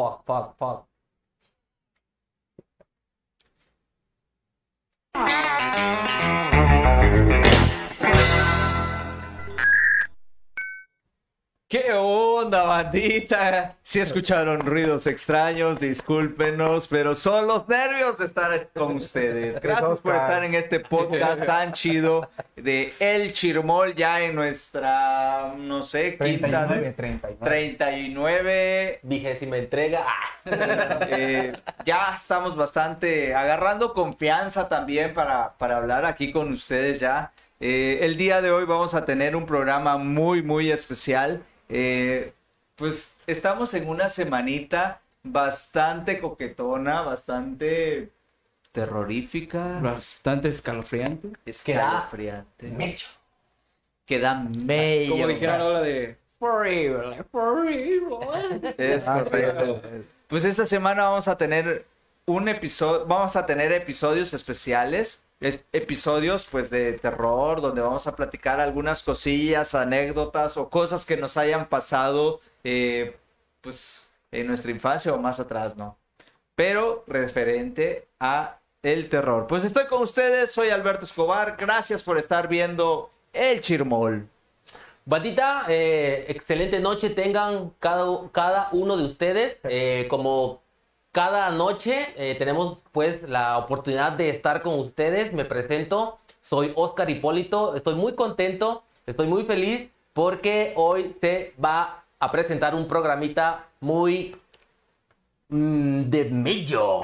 Fala, fala, fala. ¿Qué onda, bandita? Si escucharon ruidos extraños, discúlpenos, pero son los nervios de estar con ustedes. Gracias por estar en este podcast tan chido de El Chirmol, ya en nuestra, no sé, quinta, 39, 39. 39. Vigésima entrega. Ah. Eh, ya estamos bastante agarrando confianza también para, para hablar aquí con ustedes ya. Eh, el día de hoy vamos a tener un programa muy, muy especial. Eh, pues estamos en una semanita bastante coquetona, bastante terrorífica, Bastante escalofriante. escalofriante, que da medio. Como dijeron ahora de Forever, Forever. Es Ah, correcto. Pues esta semana vamos a tener un episodio, vamos a tener episodios especiales, episodios pues de terror, donde vamos a platicar algunas cosillas, anécdotas o cosas que nos hayan pasado eh, pues en nuestra infancia o más atrás, ¿no? Pero referente a el terror. Pues estoy con ustedes, soy Alberto Escobar, gracias por estar viendo El Chirmol. Bandita, eh, excelente noche tengan cada, cada uno de ustedes. Eh, como cada noche eh, tenemos pues la oportunidad de estar con ustedes. Me presento, soy Oscar Hipólito. Estoy muy contento, estoy muy feliz porque hoy se va a presentar un programita muy mm, de mello.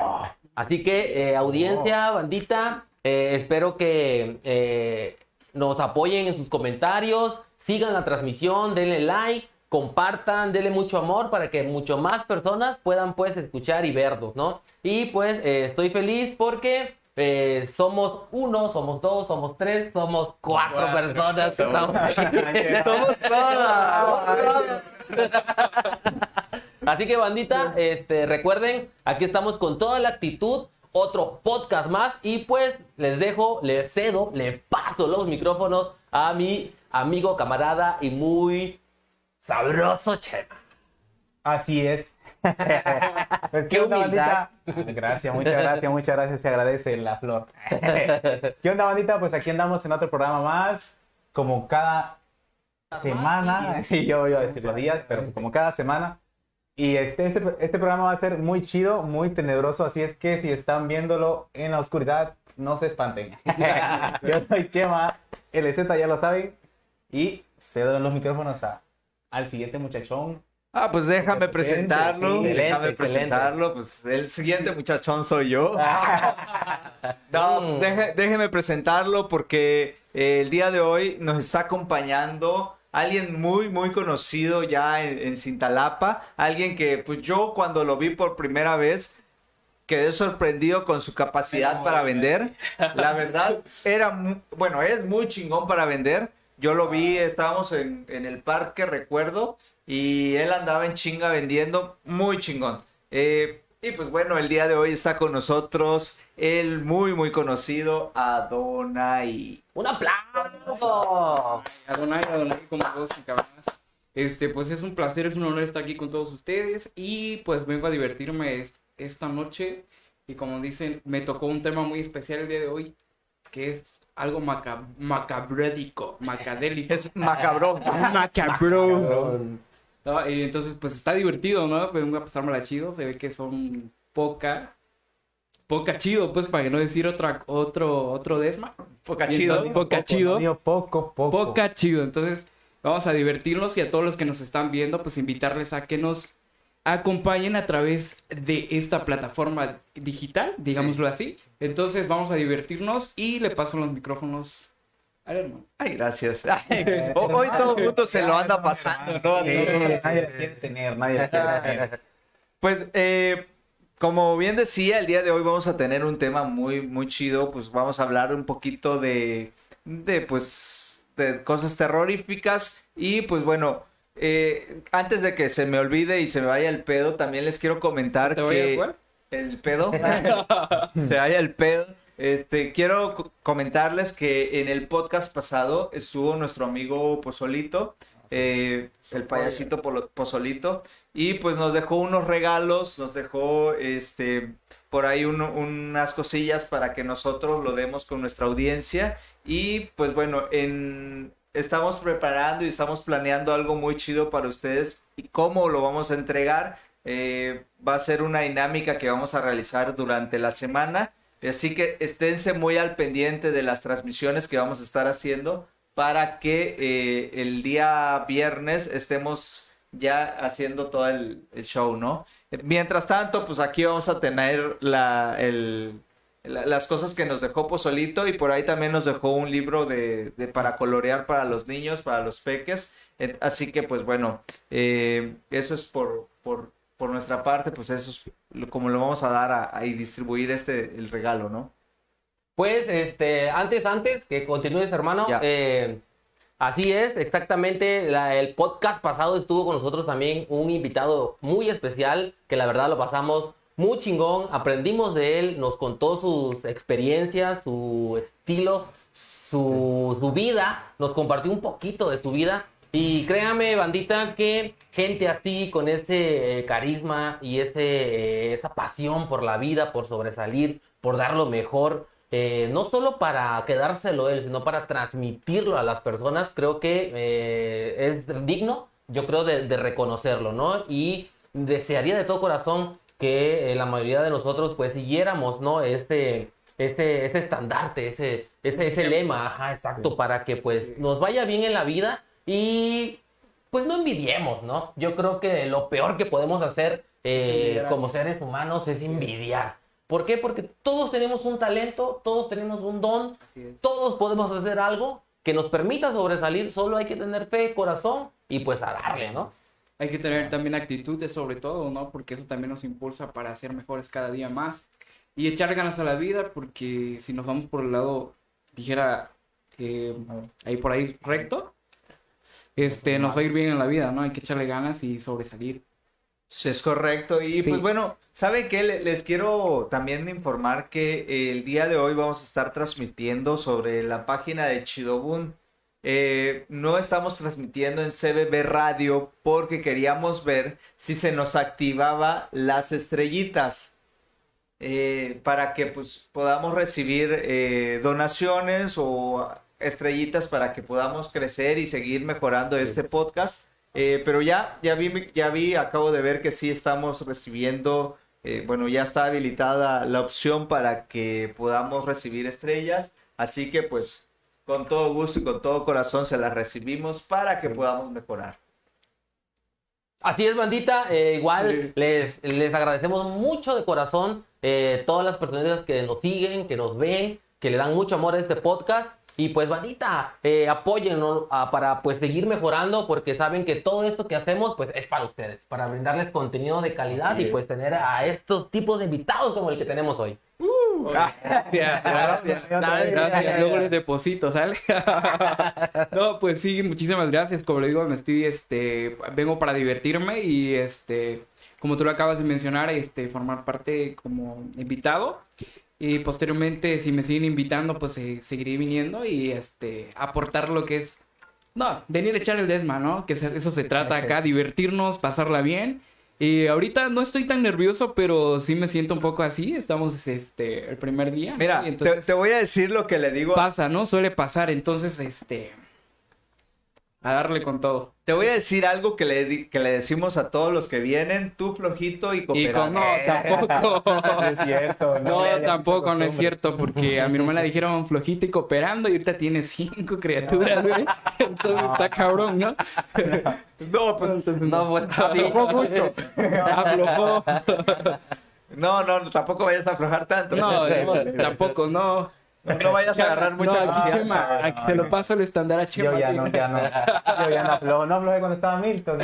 Así que eh, audiencia, bandita, eh, espero que nos apoyen en sus comentarios, sigan la transmisión, denle like, compartan, denle mucho amor para que mucho más personas puedan pues escuchar y vernos, ¿no? Y pues eh, estoy feliz porque eh, somos uno, somos dos, somos tres, somos cuatro, Cuatro. personas. que estamos. Somos todas. Así que bandita, este, recuerden, aquí estamos con toda la actitud, otro podcast más y pues les dejo, les cedo, le paso los micrófonos a mi amigo, camarada y muy sabroso Chema. Así es. Pues, Qué onda, humildad. bandita? Gracias, muchas gracias, muchas gracias. Se agradece la flor. ¿Qué onda, bandita? Pues aquí andamos en otro programa más. Como cada semana. Y yo iba a decir los días, pero como cada semana. Y este, este, este programa va a ser muy chido, muy tenebroso. Así es que si están viéndolo en la oscuridad, no se espanten. Yo soy Chema, LZ, ya lo saben. Y cedo los micrófonos a, al siguiente muchachón. Ah, pues déjame presentarlo. sí. déjame Excelente, presentarlo. Pues el siguiente muchachón soy yo. No, pues Mm. deje- déjeme presentarlo porque eh, el día de hoy nos está acompañando alguien muy, muy conocido ya en, en Cintalapa. Alguien que, pues yo cuando lo vi por primera vez, quedé sorprendido con su capacidad para vender. La verdad, era, bueno, es muy chingón para vender. Yo lo vi, estábamos en, en el parque, recuerdo, y él andaba en chinga vendiendo, muy chingón. Eh, y pues bueno, el día de hoy está con nosotros el muy, muy conocido Adonai. ¡Un aplauso! Adonai, Adonai, como todos y cabronas. Este, pues es un placer, es un honor estar aquí con todos ustedes y pues vengo a divertirme es- esta noche y como dicen, me tocó un tema muy especial el día de hoy que es algo maca macabrédico, macadélico. Es macabrón. macabro. No, y entonces, pues está divertido, ¿no? Pues vengo a pasármela chido. Se ve que son poca. Poca chido, pues, para que no decir otra, otro, otro desma. Poca Y chido. entonces, Poca chido. Poco, poco. Poca chido. Entonces, vamos a divertirnos y a todos los que nos están viendo, pues invitarles a que nos acompañen a través de esta plataforma digital, digámoslo así. Entonces, vamos a divertirnos y le paso los micrófonos al hermano. Ay, gracias. Ay, hoy todo el mundo se lo anda pasando, ¿no? Sí, nadie la quiere tener, nadie la quiere tener. Pues, eh, como bien decía, el día de hoy vamos a tener un tema muy, muy chido. Pues vamos a hablar un poquito de, de pues, de cosas terroríficas. Y pues bueno, eh, antes de que se me olvide y se me vaya el pedo, también les quiero comentar ¿Te voy a que jugar? el pedo se vaya el pedo. Este, quiero co- comentarles que en el podcast pasado estuvo nuestro amigo Pozolito eh, el payasito Pozolito. Y pues nos dejó unos regalos, nos dejó este por ahí unas cosillas para que nosotros lo demos con nuestra audiencia. Y pues bueno, en, estamos preparando y estamos planeando algo muy chido para ustedes. ¿Y cómo lo vamos a entregar? Eh, va a ser una dinámica que vamos a realizar durante la semana. Así que esténse muy al pendiente de las transmisiones que vamos a estar haciendo para que eh, el día viernes estemos ya haciendo todo el, el show, ¿no? Mientras tanto, pues aquí vamos a tener la, el- las cosas que nos dejó Pozolito y por ahí también nos dejó un libro de, de para colorear para los niños, para los peques. Así que, pues bueno, eh, eso es por, por, por nuestra parte, pues eso es como lo vamos a dar a, a- y distribuir este, el regalo, ¿no? Pues, este, antes, antes que continúes, hermano, eh, así es, exactamente. la- el podcast pasado estuvo con nosotros también un invitado muy especial, que la verdad lo pasamos muy chingón, aprendimos de él, nos contó sus experiencias, su estilo, su, su vida, nos compartió un poquito de su vida. Y créame, bandita, que gente así, con ese eh, carisma y ese, eh, esa pasión por la vida, por sobresalir, por dar lo mejor, eh, no solo para quedárselo él, sino para transmitirlo a las personas, creo que es digno, yo creo, de, de reconocerlo, ¿no? Y desearía de todo corazón que eh, la mayoría de nosotros, pues, siguiéramos, ¿no? Este, este, este estandarte, ese, ese, ese lema, ajá, exacto, para que, pues, nos vaya bien en la vida y, pues, no envidiemos, ¿no? Yo creo que lo peor que podemos hacer eh, como seres humanos es envidiar. ¿Por qué? Porque todos tenemos un talento, todos tenemos un don, todos podemos hacer algo que nos permita sobresalir, solo hay que tener fe, corazón y pues a darle, ¿no? Hay que tener también actitudes sobre todo, ¿no? Porque eso también nos impulsa para ser mejores cada día más y echar ganas a la vida, porque si nos vamos por el lado, dijera, eh, ahí por ahí recto, este, nos va a ir bien en la vida, ¿no? Hay que echarle ganas y sobresalir. Sí, es correcto. Y Sí. pues bueno, ¿saben qué? Le- Les quiero también informar que el día de hoy vamos a estar transmitiendo sobre la página de Chidobun. Eh, no estamos transmitiendo en CBB Radio porque queríamos ver si se nos activaba las estrellitas eh, para que pues podamos recibir eh, donaciones o estrellitas para que podamos crecer y seguir mejorando este podcast. Pero ya, ya vi, ya vi, acabo de ver que sí estamos recibiendo, bueno, ya está habilitada la opción para que podamos recibir estrellas. Así que pues con todo gusto y con todo corazón se las recibimos para que podamos mejorar. Así es, bandita. eh, igual Sí. les, les agradecemos mucho de corazón eh, todas las personas que nos siguen, que nos ven, que le dan mucho amor a este podcast. Y pues, bandita, eh, apóyennos ah, para pues seguir mejorando porque saben que todo esto que hacemos pues es para ustedes, para brindarles contenido de calidad y es. pues tener a estos tipos de invitados como el que tenemos hoy. Gracias, gracias. Gracias, luego les deposito, ¿sale? no, pues sí, muchísimas gracias. Como le digo, me estoy, este, vengo para divertirme y, este, como tú lo acabas de mencionar, este, formar parte como invitado. Y posteriormente, si me siguen invitando, pues eh, seguiré viniendo y, este, aportar lo que es, no, venir a echar el desma, ¿no? Que eso se trata acá, divertirnos, pasarla bien. Y ahorita no estoy tan nervioso, pero sí me siento un poco así. Estamos, este, el primer día. Mira, te, voy a decir lo que le digo. pasa, ¿no? Suele pasar, entonces, este, a darle con todo. Te voy a decir algo que le, que le decimos a todos los que vienen, tú flojito y cooperando. no, tampoco. No es cierto. No, tampoco, no es cierto, porque a mi hermana le dijeron flojita y cooperando y ahorita tiene cinco criaturas, güey. Entonces está cabrón, ¿no? No, pues, No, pues aflojó mucho. Aflojó. No, no, tampoco vayas a aflojar tanto. No, no, tampoco, no. No, no vayas a agarrar No, mucha aquí confianza. Chema, aquí se lo paso el estándar a Chema. Yo ya no, ya no. Yo ya no aflojo. No aflojé cuando estaba Milton.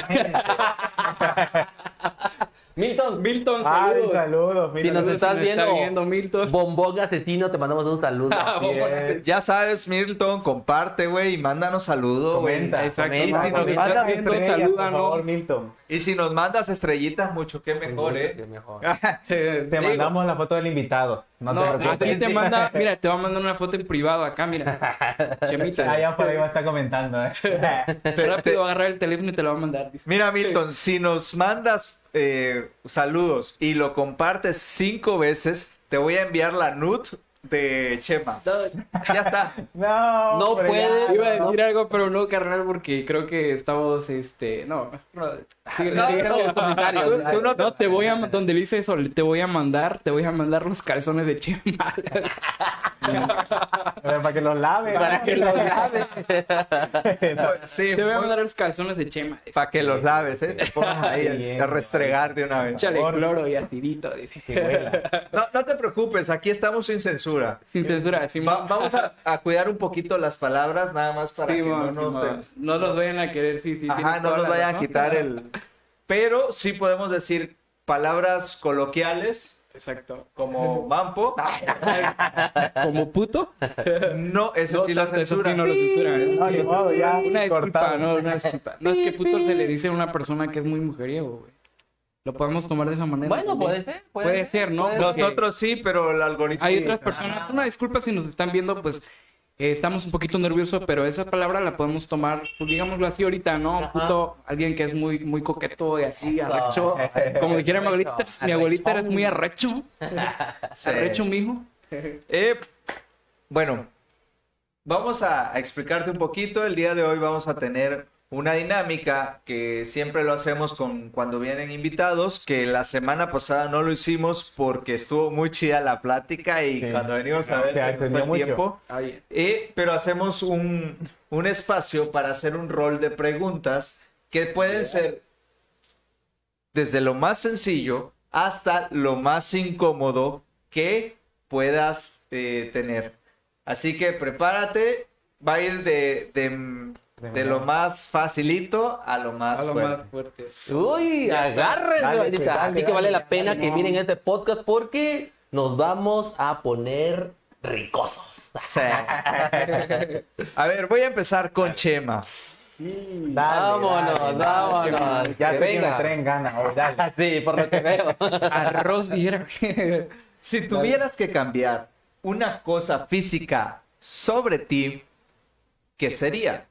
Milton, Milton, Ay, saludos. saludos. si Milton. nos Saludos, estás si me está viendo, viendo, Milton. bombón asesino, te mandamos un saludo. Así es. Ya sabes, Milton, comparte, güey, y mándanos saludos, güey. Comenta. Exacto, comenta, no, nos comenta, manda viendo, Estrellas, por favor, Milton. Y si nos mandas estrellitas, mucho que mejor, Qué ¿eh? mejor. Eh, Te mandamos la foto del invitado. No, No, te preocupes. aquí te manda, mira, te va a mandar una foto en privado acá, mira. Chemita. Ah, ya por ahí me está comentando, ¿eh? Rápido va a agarrar el teléfono y te lo va a mandar. dice. Mira, Milton, si nos mandas eh, saludos y lo compartes cinco veces, te voy a enviar la nud de Chema. Ya está. No, No puede. ya. Iba a decir algo, pero no, carnal, porque creo que estamos, este, no, no, sigue, No, sigue. no, los comentarios. Tú- tú no te- voy a, donde dice eso, te voy a mandar, te voy a mandar los calzones de Chema. Para que los lave. Para que lo laves. Sí, Te voy a mandar los calzones de Chema. para que los laves, ¿eh? Te pongas ahí a- Bien. a restregar de una vez. Échale cloro y acidito, dice. Que huela. No, no te preocupes, aquí estamos sin censura. Sin censura, sin Va- vamos a, a cuidar un poquito las palabras, nada más para que no nos... den- no nos vayan a querer, sí, sí. Ajá, no nos vayan a quitar el... Pero sí podemos decir palabras coloquiales Exacto. como mampo. Como puto. No, eso sí lo censura. sí no lo eso No, sí ya, Una disculpa, no, una disculpa. No, es que puto se le dice a una persona que es muy mujeriego, güey. Lo podemos tomar de esa manera. Bueno, puede ser. Puede ser, ¿no? puede ser. Nosotros sí, pero el algoritmo... Hay otras personas, una disculpa si nos están viendo, pues eh, estamos un poquito nerviosos, pero esa palabra la podemos tomar, pues digámoslo así ahorita, ¿no? Puto, alguien que es muy, muy coqueto y así, arrecho. Como dijera mi abuelita, mi abuelita eres muy arrecho. Arrecho, mijo. Eh, bueno, vamos a, a explicarte un poquito. El día de hoy vamos a tener una dinámica que siempre lo hacemos con cuando vienen invitados, que la semana pasada no lo hicimos porque estuvo muy chida la plática y Sí. cuando venimos a ver Se fue el mucho. tiempo. Eh, pero hacemos un, un espacio para hacer un rol de preguntas que pueden ser desde lo más sencillo hasta lo más incómodo que puedas eh, tener. Así que prepárate, va a ir de, de, de lo más facilito a lo más A lo fuerte. más fuerte. Uy, dale, Así que dale, vale la pena dale, que no. miren este podcast porque nos vamos a poner ricosos. Sí. A ver, voy a empezar con Chema. Dale, Vámonos, dale, vámonos. dale. Ya Que que me venga. traen gana hoy, dale. Sí, por lo que veo. Arroz diera. Si tuvieras que cambiar una cosa física sobre ti, ¿qué sería?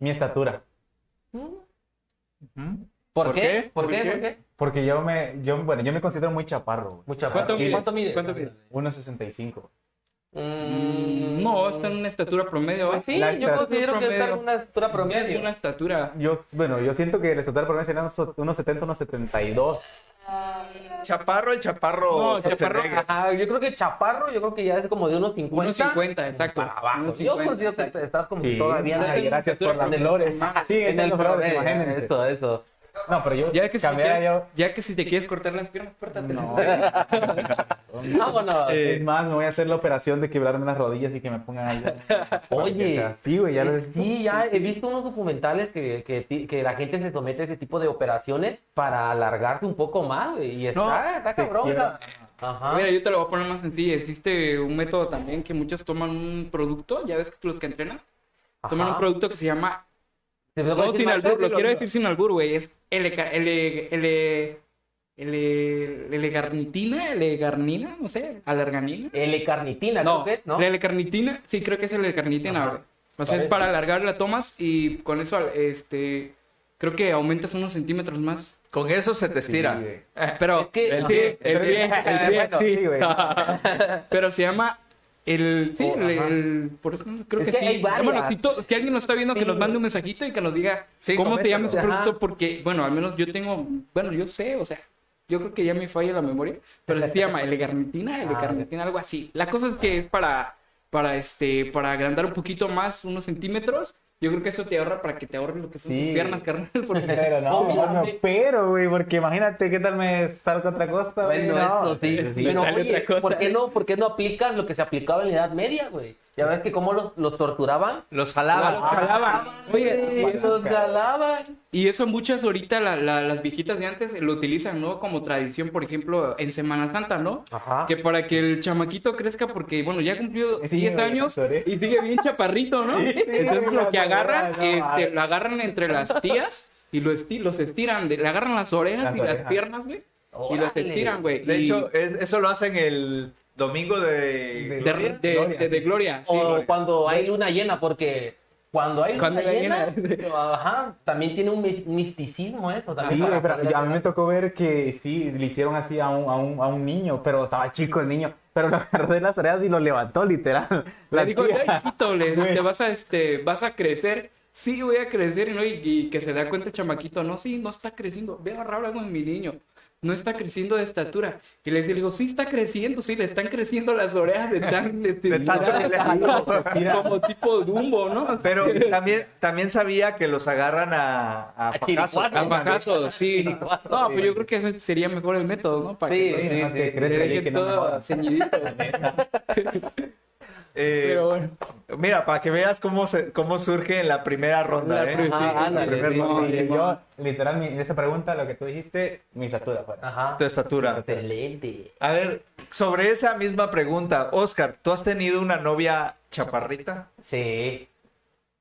Mi estatura. ¿Por, ¿Por qué? ¿Por ¿Por qué? qué? ¿Por qué? Porque yo me, yo, bueno, yo me considero muy chaparro, güey. Mucha ¿Cuánto mide? ¿Cuánto mide? ¿Cuánto mide? 1.65. Mm, No, está en una estatura promedio. Pues sí, La yo considero que está en una estatura Es promedio. una estatura. Yo, bueno, yo siento que la estatura promedio sería unos 1.70, 1.72. Chaparro, el chaparro. No, chaparro. Ajá, yo creo que chaparro, yo creo que ya es como de unos 50. Unos 50, exacto. Para abajo. Unos yo 50, considero que estás como Sí, todavía ay, gracias por las estatura flores. promedio. Sí, en el imagínense. Eso, eso. No, pero yo Ya que, si te cambiara quieres, yo... ya que si te quieres cortar las piernas, córtate. No. Vámonos. Eh, Es más, me voy a hacer la operación de quebrarme las rodillas y que me pongan ahí. Oye. Sí, güey, ya lo Sí, ya he visto unos documentales que, que, que la gente se somete a ese tipo de operaciones para alargarse un poco más, güey. Y está, No, está se cabrón. Ajá. Mira, yo te lo voy a poner más sencillo. Existe un método también que muchos toman un producto, ya ves que los que entrenan, toman Ajá. un producto que se llama ¿Se me puede No, sin albur, lo quiero decir sin albur, güey. Es L, L, L, L, L-garnitina, L-garnina, no sé, alarganina. L-carnitina, No, creo que es, ¿no? la L-carnitina, sí, creo que es L-carnitina, güey. O sea, es para alargar la tomas y con eso, este, creo que aumentas unos centímetros más. Con eso se te estira. Sí, güey. Pero, Es que- el pie, el pie, el pie, Bueno, sí. sí, güey. Pero se llama el, sí, Oh, el, el- por eso creo Es que, que sí. varias. Bueno, si, to- si alguien nos está viendo, que nos mande un mensajito y que nos diga Sí, cómo se llama ese coméntalo. producto, porque, bueno, al menos yo tengo, bueno, yo sé, o sea, yo creo que ya me falla la memoria, pero se llama L-garnitina, L-garnitina, algo así. La cosa es que es para, para, este, para agrandar un poquito más, unos centímetros. Yo creo que eso te ahorra para que te ahorren lo que son Sí. tus piernas, carnal. Porque... Pero no, pero, güey, porque imagínate qué tal me salgo otra cosa, güey. Bueno, no. esto sí. Sí, Pero, oye, otra cosa. ¿por qué, no, ¿por qué no aplicas lo que se aplicaba en la Edad Media, güey? Ya ves que cómo los, los torturaban. Los jalaban. Claro, jalaban. Oye, y eso, Los jalaban. y eso muchas ahorita la- la- las viejitas de antes lo utilizan, ¿no? Como tradición, por ejemplo, en Semana Santa, ¿no? Ajá. Que para que el chamaquito crezca, porque, bueno, ya cumplió Sí, 10 güey, años y sigue bien chaparrito, ¿no? Sí, Entonces lo que agarran, no, este, lo agarran entre las tías y lo esti- los estiran, de- le agarran las orejas Las y las piernas, güey. Y los estiran, güey. De y- hecho, es- eso lo hacen el domingo de... De- Gloria. de, Gloria, de- de sí. Gloria, sí. o cuando hay luna llena, porque cuando hay luna llena, llena, ajá, también tiene un mis- misticismo eso. Sí, También para pero a mí me tocó ver que sí, le hicieron así a un, a un, a un niño, pero estaba chico el niño, pero lo agarró de las orejas y lo levantó literal. Le La dijo, hijito, le- te vas a, este, vas a crecer. Sí, voy a crecer, ¿no? Y, y que se da cuenta el chamaquito, no, sí, no está creciendo. Ve a hablar con mi niño. No está creciendo de estatura. Y le digo, sí está creciendo, sí, le están creciendo las orejas de tan... este, De tanto que le jaló. como, tipo Dumbo, ¿no? Pero también, también sabía que los agarran a, a A bajazos, sí. No, sí. pues yo creo que ese sería mejor el método, ¿no? Para Sí, que sí, que que no todo ceñidito. Eh, Pero bueno. Mira, para que veas cómo, se, cómo surge en la primera ronda. La ¿eh? Ajá, sí, ándale, la primera sí, ronda. sí, Sí, sí. yo, literal, mi- en esa pregunta, lo que tú dijiste, mi estatura. Ajá. Tu estatura. Excelente. A ver, sobre esa misma pregunta, Oscar, ¿tú has tenido una novia chaparrita? Sí.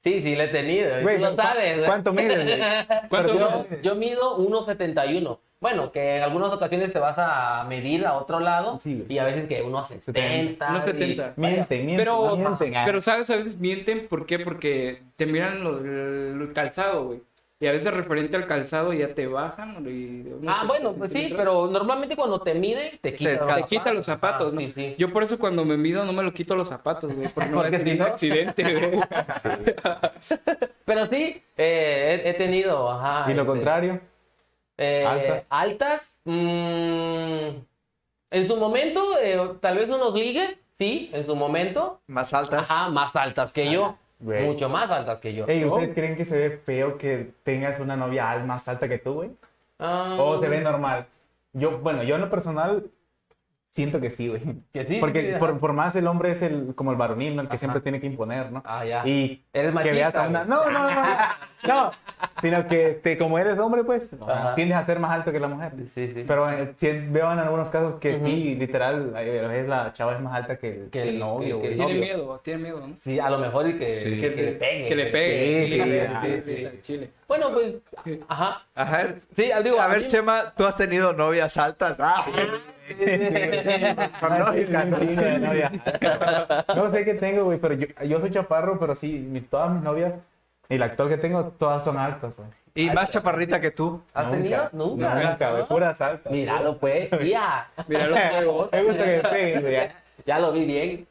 Sí, sí, lo he tenido. Güey, Tú lo ¿cu- sabes. ¿Cuánto mides? ¿Cuánto Yo, yo mido 1.71. Bueno, que en algunas ocasiones te vas a medir a otro lado Sí, y a veces que 1.70. 1.70. y- Mienten, mienten, Pero, mienten. ah. pero sabes, a veces mienten, ¿por qué? Porque te miran lo- el, el calzado, güey. Y a veces referente al calzado ya te bajan. Y unos Ah, bueno, pues sí, pero normalmente cuando te miden, te quitan descalza. Te quita los zapatos, Ah, ¿no? Sí, sí. Yo por eso cuando me mido no me lo quito los zapatos, güey. Porque no Porque si un accidente, güey. Pero sí, eh, he, he tenido, ajá. Y lo este, contrario, eh, altas. altas, mm, en su momento, eh, tal vez unos ligues, sí, en su momento. Más altas. Ajá, más altas que yo. Güey. Mucho más altas que yo. Ey, ¿ustedes creen que se ve feo que tengas una novia más alta que tú, güey? Ah, ¿O se ve normal? Yo, bueno, yo en lo personal siento que sí, güey. Que sí, Porque sí, ajá. por, por más el hombre es el como el varonil, ¿no? El que Ajá. siempre tiene que imponer, ¿no? Ah, ya. Y Eres que veas a una... No, no, no, no, sino que este, como eres hombre, pues, Ajá. tiendes a ser más alto que la mujer. Sí, sí. Pero eh, sí veo en algunos casos que sí, literal, a veces la chava es más alta que el, Que que el el- novio, que- Tiene miedo, tiene miedo, ¿no? Sí, a lo mejor y que, Sí. que, que le pegue. Que le pegue. Sí, sí, sí, sí, sí. sí, al chile. Bueno, pues, ajá. A ver, Sí, digo, a ver, Chema, ¿tú has tenido novias altas? Ah, novias. No sé qué tengo, güey, pero yo, yo soy chaparro, pero sí, mi- todas mis novias y la actual que tengo, todas son altas, güey. Y más chaparrita que tú. ¿Has tenido? Nunca. Nunca, güey, puras altas. Míralo, pues. Ya. Mira los huevos. Me gusta que peguen, güey. Ya lo vi bien.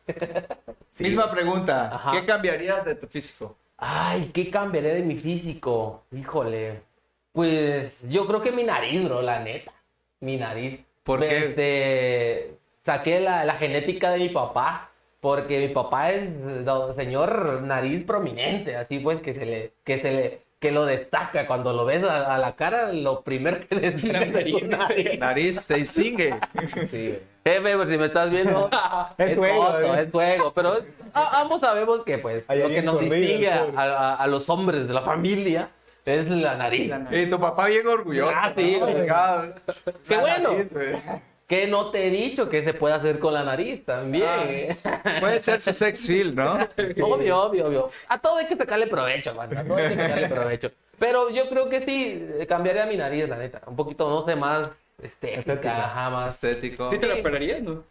Misma pregunta. Ajá. ¿Qué cambiarías de tu físico? Ay, ¿qué cambiaré de mi físico? Híjole. Pues yo creo que mi nariz, bro, la neta. Mi nariz. ¿Por Me, qué? Este, saqué la, la genética de mi papá. Porque mi papá es do- señor nariz prominente, así pues que se le, que se le, que lo destaca cuando lo ves a, a la cara, lo primero que destaca es nariz. nariz. Nariz te distingue. Sí, Jefe, pues si me estás viendo, Es juego, foto, ¿eh? es juego, pero a- ambos sabemos que pues Ahí lo hay que nos distingue a- a los hombres de la familia es la nariz. La nariz. Y tu papá bien orgulloso. Ah, sí. Qué La bueno. nariz. Que no te he dicho que se puede hacer con la nariz también. ¿eh? Puede ser su sex feel, ¿no? Obvio, obvio, obvio. A todo hay que sacarle provecho, man. A todo hay que sacarle provecho. Pero yo creo que sí, eh, cambiaría mi nariz, la neta. Un poquito, no sé, más estética, Estética. ajá, más Estético. ¿Sí te lo operarías, no?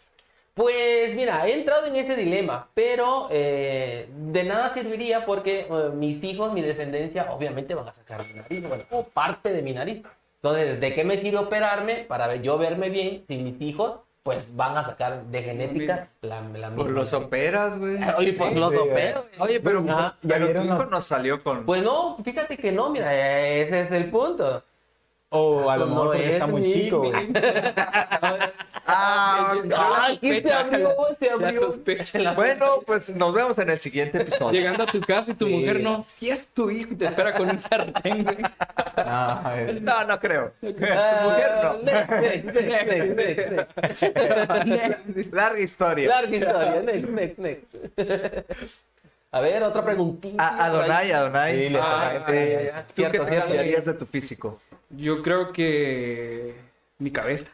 Pues mira, he entrado en ese dilema, pero eh, de nada serviría porque eh, mis hijos, mi descendencia, obviamente van a sacar mi nariz, bueno, o parte de mi nariz. Entonces, ¿de qué me sirve operarme para yo verme bien si mis hijos, pues van a sacar de genética la, la Por misma los nariz? operas, güey. Oye, por los Sí, opero. Oye, pero, Ajá. ¿Ya pero tu hijo los- nos salió con... Pues no, fíjate que no, mira, ese es el punto. O a lo mejor porque es está muy mi- chico, güey. Ah. Ah, aquí se abrió, se abrió. Bueno, pues nos vemos en el siguiente episodio. Llegando a tu casa y tu Sí. mujer no, si es tu hijo y te espera con un sartén, güey. No, No, creo. Tu Ah, mujer no. next, next, next. Larga historia. Larga historia. Next, next, next. A ver, otra preguntita. A Adonai, Adonai. Sí, le Ah, eh. ¿Tú Cierto, qué te cambiarías de tu físico? Yo creo que mi cabeza.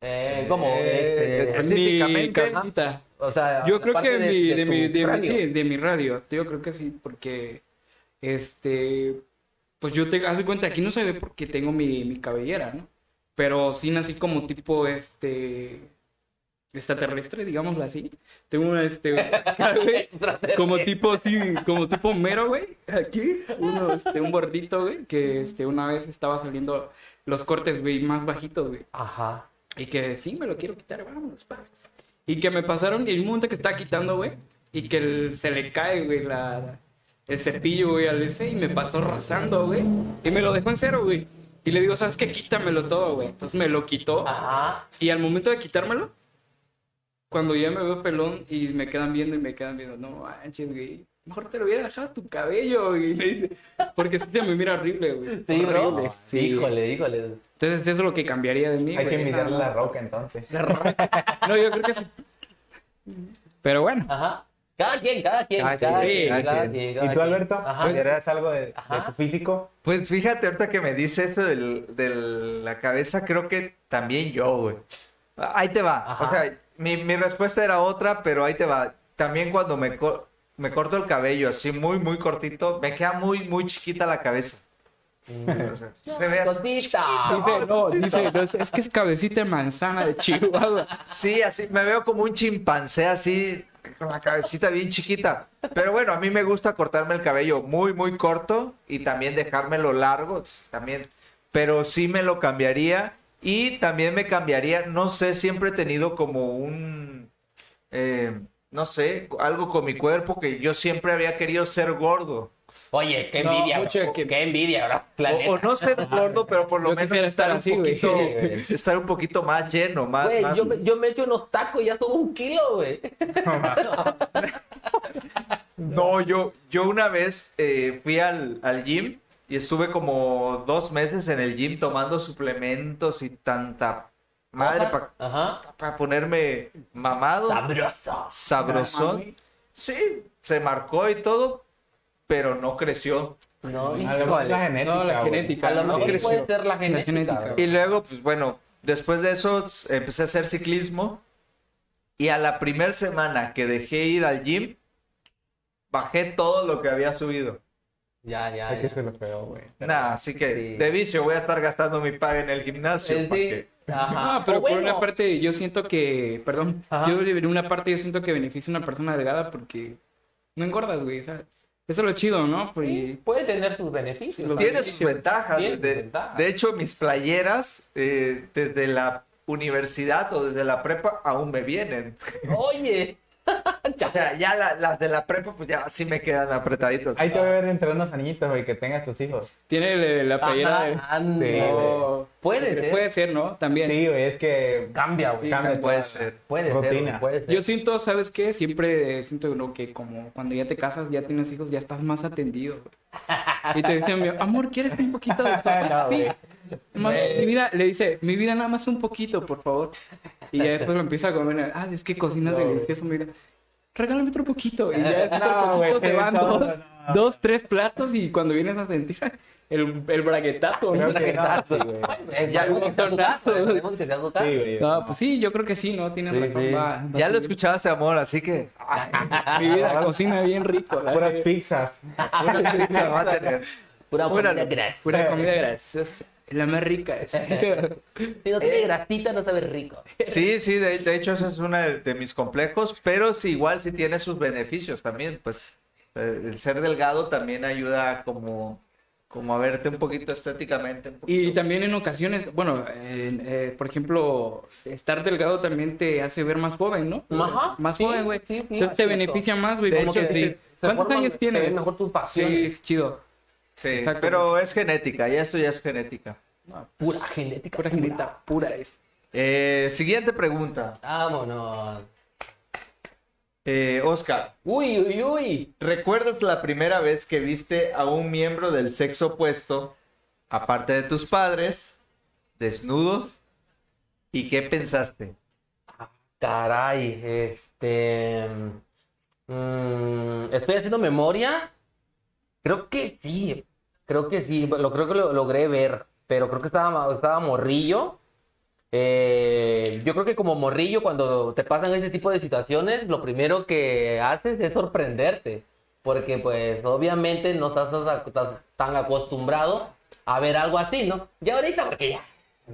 Eh, ¿Cómo? Eh, Este, Específicamente. Mi o sea, Yo creo que mi, de, mi, de, mi, cráneo. sí, de mi radio. Yo creo que sí, porque este, pues yo te haz de cuenta, aquí no se ve porque tengo mi, mi cabellera, ¿no? pero sí nací como tipo, este, extraterrestre, digámoslo así. Tengo una, este, güey, como tipo, sí, como tipo mero, güey, aquí, uno, este, un gordito, güey, que, este, una vez estaba saliendo los cortes, güey, más bajitos, güey. Ajá. Y que sí, me lo quiero quitar, vámonos, pa. Y que me pasaron, y un momento que estaba quitando, güey, y que el- se le cae, güey, la, el cepillo, güey, al ese, y me pasó rasando, güey. Y me lo dejó en cero, güey. Y le digo, ¿sabes qué? Quítamelo todo, güey. Entonces me lo quitó. Ajá. Y al momento de quitármelo, cuando ya me veo pelón y me quedan viendo y me quedan viendo, no manches, güey. Mejor te lo hubiera dejado tu cabello, güey. Le dice, porque si te me mira horrible, güey. Sí, bro. Horrible. Sí, híjole, híjole. Entonces eso es lo que cambiaría de mí, Hay que Nada la roca entonces. No, yo creo que sí. Pero bueno. Ajá. Cada quien, cada quien. Cada Cada quien, quien, cada cada quien. quien, ¿Y tú. Alberto? Ajá. ¿Consideras algo de, tu físico? Pues fíjate, ahorita que me dice esto del- de la cabeza, creo que también yo, güey. Ahí te va. Ajá. O sea, mi, mi respuesta era otra, pero ahí te va. También cuando me, co- me corto el cabello así muy, muy cortito, me queda muy, muy chiquita la cabeza. O sea, se ve. Dice, no, dice, no, es, es que es cabecita de manzana de Chihuahua. Sí, así, me veo como un chimpancé así, con la cabecita bien chiquita. Pero bueno, a mí me gusta cortarme el cabello muy, muy corto y también dejármelo largo, también. Pero sí me lo cambiaría y también me cambiaría, no sé, siempre he tenido como un, eh, no sé, algo con mi cuerpo que yo siempre había querido ser gordo. Oye, qué No, envidia, mucho bro. que- Qué envidia, bro. La O, no ser gordo, pero por lo Yo menos estar, un poquito, estar un poquito más lleno, más, yo, me- yo me echo unos tacos y ya subo un kilo, güey. No, yo, yo una vez eh, fui al, al gym y estuve como dos meses en el gym tomando suplementos y tanta madre para ponerme mamado, Sabroso. sabrosón. Sí, se marcó y todo, pero no creció. No, híjole. la genética. No, la genética. A lo no mejor creció. puede ser la La genética. Y luego, pues bueno, después de eso empecé a hacer ciclismo y a la primera semana que dejé ir al gym, bajé todo lo que había subido. Ya, ya. Hay ya. que se lo feo, güey. Nah, así que Sí. de vicio voy a estar gastando mi paga en el gimnasio. Eh, ¿pa' sí. qué? Ajá. Ah, pero por una parte yo siento que, perdón, Ajá. yo en una parte yo siento que beneficia a una persona delgada porque no engordas, güey. o sea, eso es lo chido, ¿no? Porque puede tener sus beneficios. Tiene sus ventajas. Tiene de, ventajas. de hecho, mis playeras eh, desde la universidad o desde la prepa aún me vienen. Oye. O sea, ya la- las de la prepa pues ya sí me quedan apretaditos. Ahí te voy a ver entre unos añitos, güey, que tengas tus hijos. tiene la playera de... Puede ser. Puede ser, ¿no? También. Sí, güey, es que Cambia, güey. cambia Puede toda ser. Puede rutina. ser, puede. Yo siento, ¿sabes qué? Siempre siento ¿no? que como cuando ya te casas, ya tienes hijos, ya estás más atendido. güey. Y te dicen, amor, ¿quieres un poquito de sopa? No, Sí. güey. "Mamá, mi vida, le dice, mi vida nada más un poquito, por favor. Y ya después lo empieza a comer. Ah, es que cocinas güey. delicioso, mi vida. Regálame otro poquito. Y ya después No, otro se sí, van no, dos, no. dos, tres platos y cuando vienes a sentir el, el braguetazo, no, sí, güey. Ya, casa, montonazo. tenemos que sea tu casa. Sí, güey. No, pues sí, yo creo que sí, ¿no? Tienes Sí, razón. sí. va- va- Ya lo escuchaste, amor, así que Mi vida cocina bien rico. Puras pizzas. una pizza va a tener. Pura comida grasa. Pura comida La más rica. esa. Si no tiene grasita, no sabe rico. Sí, sí, de, de hecho ese es uno de, de mis complejos, pero sí, igual sí tiene sus beneficios también, pues eh, el ser delgado también ayuda como, como a verte un poquito estéticamente. un Y también en ocasiones, bueno, en, eh, por ejemplo, estar delgado también te hace ver más joven, ¿no? Ajá, Más sí, joven, güey. sí, sí, Entonces te cierto. beneficia más, güey. Sí. ¿Cuántos años tienes? mejor tus Sí, facciones. es chido. Sí, exacto. pero es genética, y eso ya es genética. Pura genética. Pura genita pura. es. Eh, siguiente pregunta. Vámonos. Eh, Oscar, Uy, uy, uy. ¿recuerdas la primera vez que viste a un miembro del sexo opuesto, aparte de tus padres, desnudos? ¿Y qué pensaste? Caray, este. mm, estoy haciendo memoria. Creo que sí. Creo que sí. Lo creo que lo logré ver. Pero creo que estaba, estaba morrillo. Eh, yo creo que como morrillo, cuando te pasan ese tipo de situaciones, lo primero que haces es sorprenderte. Porque, pues, obviamente no estás, estás tan acostumbrado a ver algo así, ¿no? Ya ahorita, porque ya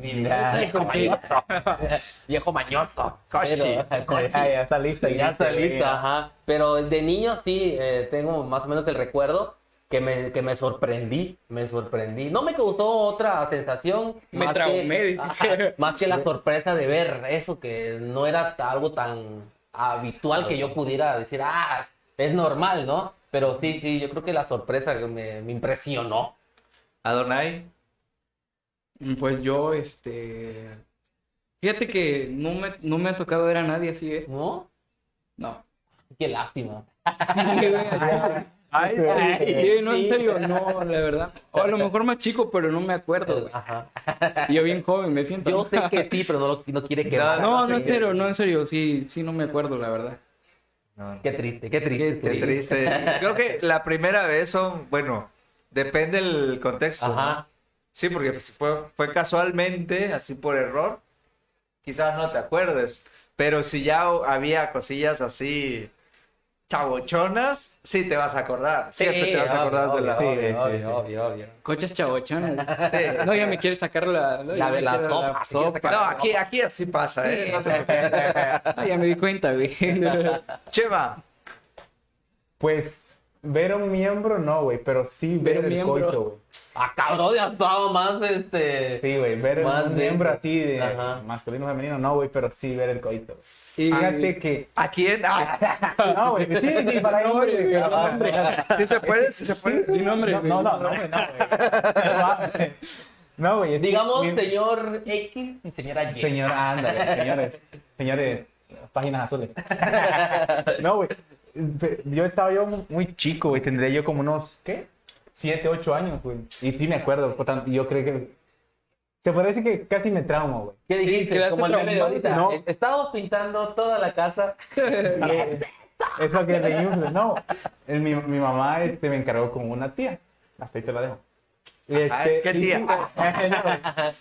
Ya. Viejo mañoso. Viejo mañoso. Pero- Ya, ya está listo. ya está listo, ya. ajá. Pero de niño sí, eh, tengo más o menos el recuerdo que me, que me sorprendí, me sorprendí. No me causó otra sensación. Me más traumé, que, ajá, más que la sorpresa de ver eso, que no era algo tan habitual que yo pudiera decir, ah, es normal, ¿no? Pero sí, sí, yo creo que la sorpresa que me, me impresionó. Adonai. Pues yo, este... Fíjate que no me, no me ha tocado ver a nadie así, ¿eh? ¿No? No. Qué lástima. Sí. Ay, Sí, no, en serio, no, la verdad. O a lo mejor más chico, pero no me acuerdo, güey. Ajá. Yo bien joven me siento. Yo sé que sí, pero no, lo- no quiere que No, no, en serio, no, en serio, sí, sí, no me acuerdo, la verdad. Qué triste, qué triste. Qué triste. Creo que la primera vez son, bueno, depende del contexto. ¿no? Ajá. Sí, porque si fue, fue casualmente, así por error, quizás no te acuerdes. Pero si ya había cosillas así chabochonas, sí te vas a acordar. Siempre te vas a acordar de la... obvio, Sí, obvio, sí, sí. obvio, obvio. Coches chavochones. Sí. No, ya me quiere sacar la... no, La de la sopa, sí, sacar- No, aquí, aquí así pasa, ¿eh? Sí. No te preocupes. Ah, ya me di cuenta, güey. Cheva, Pues, ver un miembro no, güey, pero sí ver, Ver un el coito, güey. Ah, cabrón, ya estaba más este. Sí, güey, ver Más un de- miembro así de Ajá. masculino femenino no, güey, pero sí ver el coito. Y- Fíjate que... ¿a quién? Ah, No, güey, sí, sí, para ahí, Nombre, güey, nombre. ¿Sí se puede? ¿Sí se puede? Di nombre, No, no, no, no, güey, no, güey. No, güey, Digamos, señor X y señora Y. Señor, ándale, señores, señores, páginas azules. No, güey, yo estaba yo mu- muy chico, güey, tendría yo como unos, ¿qué? Siete, ocho años, güey. Y sí me acuerdo, por tanto, yo creo que... Se decir que casi me traumo, güey. ¿Qué dijiste? quedaste Como el meme de ahorita. No. Eh, Estábamos pintando toda la casa. Eh, Eso que le no. El- mi, mi mamá este, me encargó con una tía. Hasta ahí te la dejo. Y este, ¿qué y- tía? No,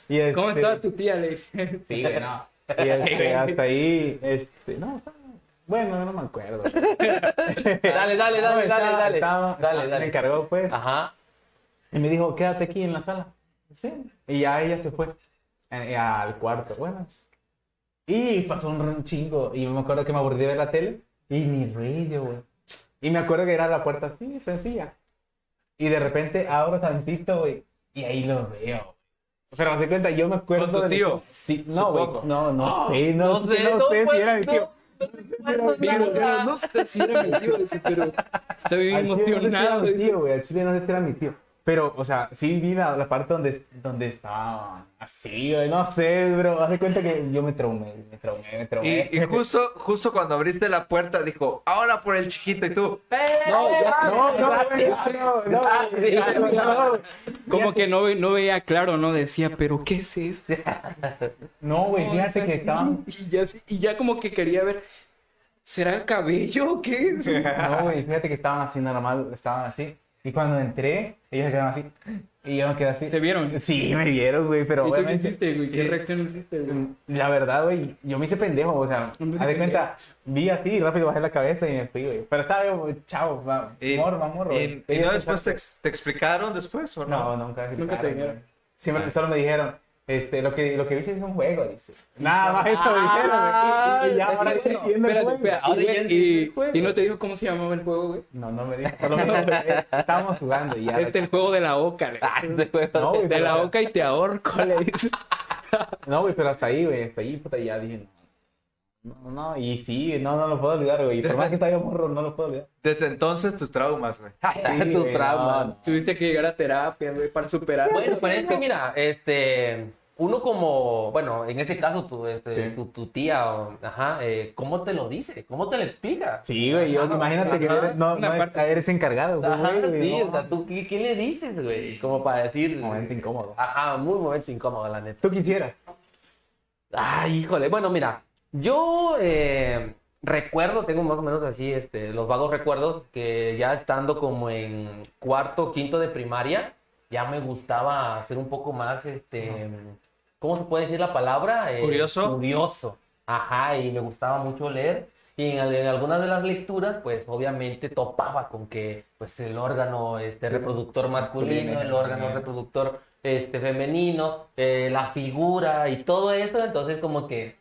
y este- ¿Cómo estaba tu tía, Le? Sí, güey, no. Y este, hasta ahí, este, no, estaba- bueno, no me acuerdo. Dale, dale, dale, No, dale, estaba- dale. estaba- Dale, Me dale. encargó, pues, Ajá. y me dijo, quédate aquí en la sala. Sí. Y ya ella se fue eh, al cuarto, bueno. Y pasó un, un chingo, y me acuerdo que me aburrí de ver la tele, y ni ruido, güey. Y me acuerdo que era la puerta así, sencilla. Y de repente abro tantito, güey, y ahí lo veo. Pero me cuenta, yo me acuerdo ¿Con tu de- tío? Sí, no, güey, no, no sé, no, No sé, sé, no no, sé si era mi no. tío. Pero Pero, pero no sé si era mi tío, dice, pero está bien Al chile no sé si era emocionado. tío, güey. Al chile no sé si era mi tío. Pero, o sea, sí vi la, la parte donde, donde estaba así, güey. No sé, bro. Haz de cuenta que yo me traumé, me traumé, me traumé. Y, y justo, justo cuando abriste la puerta dijo, ahora por el chiquito y tú, ¡eh! No, ya- No, no, no, no, no. Como que no, ve- no veía claro, ¿no? Decía, pero ¿qué es eso? No, güey, fíjate que estaban. Y ya, y ya como que quería ver, ¿será el cabello o qué? No, güey, fíjate que estaban así normal, estaban así. Y cuando entré, ellos se quedaron así. Y yo me quedé así. ¿Te vieron? Sí, me vieron, güey, pero ¿Y tú qué hiciste, güey? ¿Qué reacción hiciste, güey? La verdad, güey, yo me hice pendejo, o sea, ¿Dónde haz de cuenta, vi así rápido bajé la cabeza y me fui, güey. Pero estaba yo, chavo, va, Y, morro, va, morro. y- no después te, te explicaron después o no? No, nunca. Nunca te dijeron. Siempre, solo me dijeron, este, lo que, lo que viste es un juego, dice. Nada más esto Ah, dijeron, güey. Y, y ya ahora bueno, entiendo el juego. espera, Ahora y, ya y- entiendes el juego. y no te dijo cómo se llamaba el juego, güey. No, no me dijo, solo me dijo, estábamos jugando y ya. Este es el juego de la boca, le. Ah, este juego No, de- güey, De la boca y te ahorco, le dices. No, güey, pero hasta ahí, güey, hasta ahí, puta, ya dije, no. No, no, y sí, no, no lo puedo olvidar, güey. Por más que estaba yo morro, no lo puedo olvidar. Desde entonces tus traumas, güey. Sí, tus traumas. no, no. Tuviste que llegar a terapia, güey, para superar. Bueno, pero es que mira, este, uno como, bueno, en ese caso tu, este, Sí. tu, tu tía, o- ajá, eh, ¿cómo te lo dice? ¿Cómo te lo explica? Sí, güey, yo, Ajá, imagínate que eres, no, no parte. es- eres encargado, güey, Ajá, güey, sí, no. o sea, ¿tú qué, qué le dices, güey? Como para decir... Momento incómodo. Ajá, muy momento incómodo, la neta. Tú quisieras. Ay, híjole. Bueno, mira, yo eh, recuerdo, tengo más o menos así, este, los vagos recuerdos que ya estando como en cuarto, quinto de primaria, ya me gustaba ser un poco más, este, ¿cómo se puede decir la palabra? Eh, ¿Curioso? Curioso. Ajá, y me gustaba mucho leer. Y en, en algunas de las lecturas, pues obviamente topaba con que pues el órgano este, reproductor masculino, el órgano reproductor este, femenino, eh, la figura y todo eso, entonces como que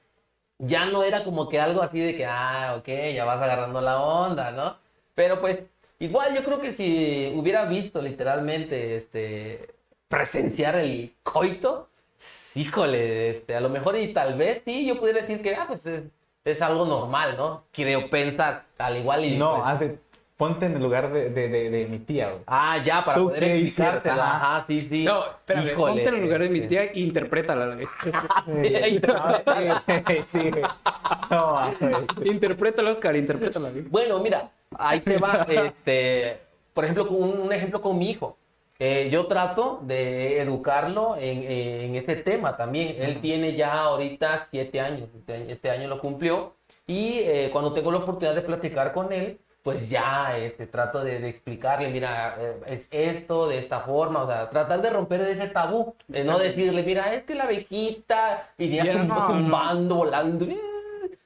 ya no era como que algo así de que, ah, ok, ya vas agarrando la onda, ¿no? Pero pues igual yo creo que si hubiera visto literalmente este, presenciar el coito, híjole, este, a lo mejor y tal vez sí, yo pudiera decir que, ah, pues es, es algo normal, ¿no? Quiero pensar, al igual y... No, pues, hace, ponte en el lugar de, de, de, de mi tía, güey. Ah, ya, para ¿Tú poder qué hicieras? Ajá. Ajá, sí, sí. No, espérame, Híjole, ponte en el lugar de mi tía e interprétala vez. sí, güey. No, güey. interprétala, Oscar, interprétala. güey. Bueno, mira, ahí te va, este, por ejemplo, un, un ejemplo con mi hijo. Eh, yo trato de educarlo en, en ese tema también. Él tiene ya ahorita siete años, este año, este año lo cumplió. Y eh, cuando tengo la oportunidad de platicar con él, pues ya este, trato de, de explicarle, mira, eh, es esto, de esta forma, o sea, tratar de romper ese tabú, de no decirle, mira, es que la abejita iría no, no. zumbando, volando.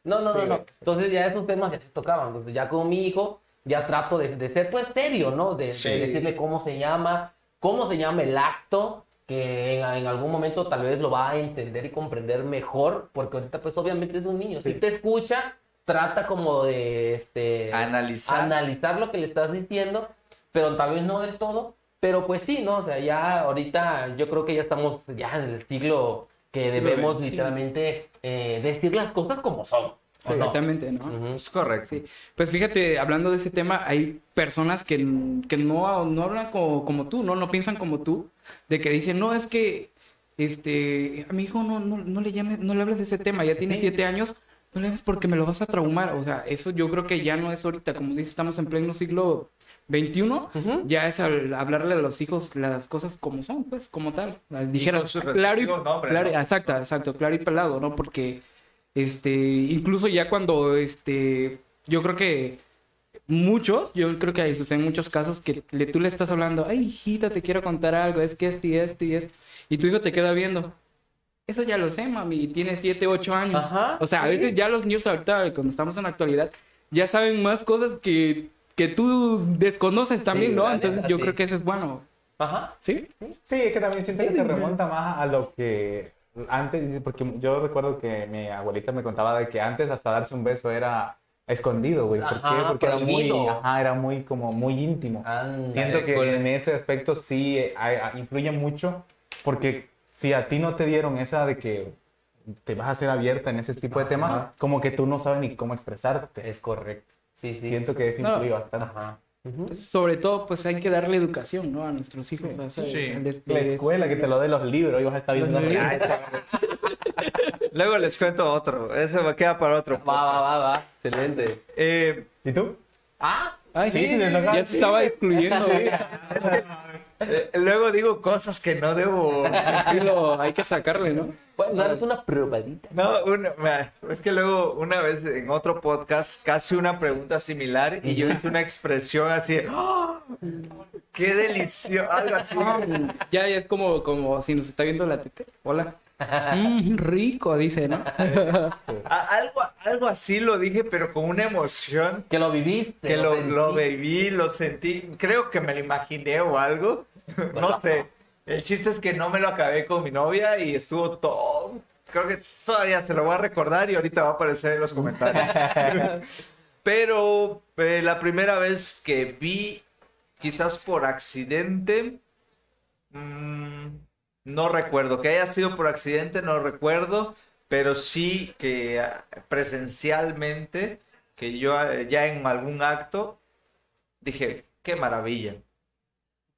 No, no, no, Sí, no. güey. Entonces ya esos temas ya se tocaban. Entonces ya con mi hijo ya trato de, de ser pues serio, ¿no? De, de Sí. decirle cómo se llama, cómo se llama el acto, que en, en algún momento tal vez lo va a entender y comprender mejor, porque ahorita pues obviamente es un niño. Si Sí. te escucha, trata como de este, Analizar. analizar lo que le estás diciendo, pero tal vez no del todo. Pero pues sí, ¿no? O sea, ya ahorita yo creo que ya estamos ya en el siglo que debemos literalmente eh, decir las cosas como son. Exactamente, ¿no? Es correcto. Sí. Pues fíjate, hablando de ese tema, hay personas que, que no, no hablan como, como tú, ¿no? No piensan como tú, de que dicen, no, es que este, a mi hijo no, no, no le llames, no le hables de ese tema, ya tiene siete años, no le hables porque me lo vas a traumar. O sea, eso yo creo que ya no es ahorita, como dices, estamos en pleno siglo XXI, Ujú. ya es al- hablarle a los hijos las cosas como son, pues, como tal. Dijeras, claro y, nombre, claro, ¿no? exacto, exacto, claro y pelado, ¿no? Porque, este, incluso ya cuando, este, yo creo que muchos, yo creo que hay suceden muchos casos que le, tú le estás hablando, ay, hijita, te quiero contar algo, es que esto y esto y esto, y tu hijo te queda viendo. Eso ya lo sé, mami, y tiene 7, 8 años. Ajá, o sea, a veces ya los niños ahorita, cuando estamos en la actualidad, ya saben más cosas que, que tú desconoces también, Sí, ¿no? Entonces yo sí. creo que eso es bueno, Ajá. ¿sí? Sí, es que también siento que se remonta más a lo que antes, porque yo recuerdo que mi abuelita me contaba de que antes hasta darse un beso era escondido, güey. ¿Por Ajá, qué? Porque era muy, ajá, era muy como muy íntimo. Ándale. Siento que con- en ese aspecto sí eh, hay- influye mucho, porque si a ti no te dieron esa de que te vas a hacer abierta en ese tipo de temas, Ajá. como que tú no sabes ni cómo expresarte. Es correcto. Sí, sí. Siento que eso No. influye bastante. Ajá. Entonces, sobre todo, pues hay que darle educación, ¿no? A nuestros hijos. o sea, Sí. La escuela que te lo dé los libros y vas a estar viendo. Luego les cuento otro. Eso me queda para otro. Va, va, va, va. Excelente. Eh, ¿Y tú? Ah, Ay, Sí, sí, sí, ya te estaba excluyendo. Eh, luego digo cosas que no debo. Hay que sacarle, ¿no? bueno, darles una probadita. No, una- es que luego una vez en otro podcast casi una pregunta similar y yo hice una expresión así, ¡Ah! ¡qué delicioso! Algo así. Ya, ya es como, como si nos está viendo la tete. Hola. Mm, rico, dice, ¿no? Algo, algo así lo dije, pero con una emoción Que lo viviste. que lo, lo viví, lo sentí, creo que me lo imaginé o algo, no sé. El chiste es que no me lo acabé con mi novia y estuvo todo, creo que todavía se lo voy a recordar y ahorita va a aparecer en los comentarios. Pero eh, la primera vez que vi, quizás por accidente, mm, no recuerdo, que haya sido por accidente, no recuerdo, pero sí que ah, presencialmente, que yo ah, ya en algún acto dije, qué maravilla.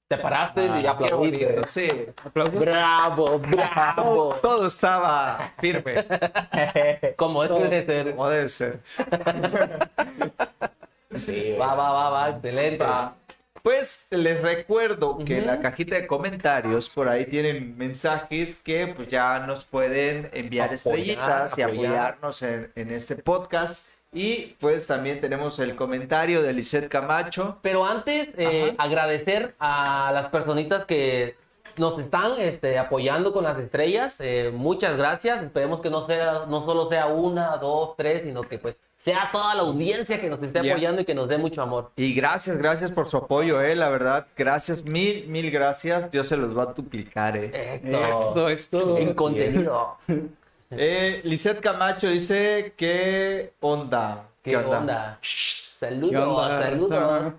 Te paraste y Ah, Qué aplaudiste. sí. Aplausos. Bravo, Todo, bravo. todo estaba firme, Como debe de ser. como debe ser. Sí, va, va, va, va. Excelente. Pues les recuerdo que en la cajita de comentarios por ahí tienen mensajes que pues ya nos pueden enviar Apoyar, estrellitas y apoyar. apoyarnos en, en este podcast. Y pues también tenemos el comentario de Lisette Camacho. Pero antes, eh, agradecer a las personitas que nos están este, apoyando con las estrellas. eh, muchas gracias. Esperemos que no sea, no solo sea una, dos, tres, sino que pues sea toda la audiencia que nos esté Ya. apoyando y que nos dé mucho amor. Y gracias, gracias por su apoyo, eh, la verdad. Gracias, mil, mil gracias. Dios se los va a duplicar, eh. Esto, Todo esto. en contenido. eh Lisette Camacho dice, ¿qué onda? ¿Qué, onda? Saludos, ¿Qué onda, saludos.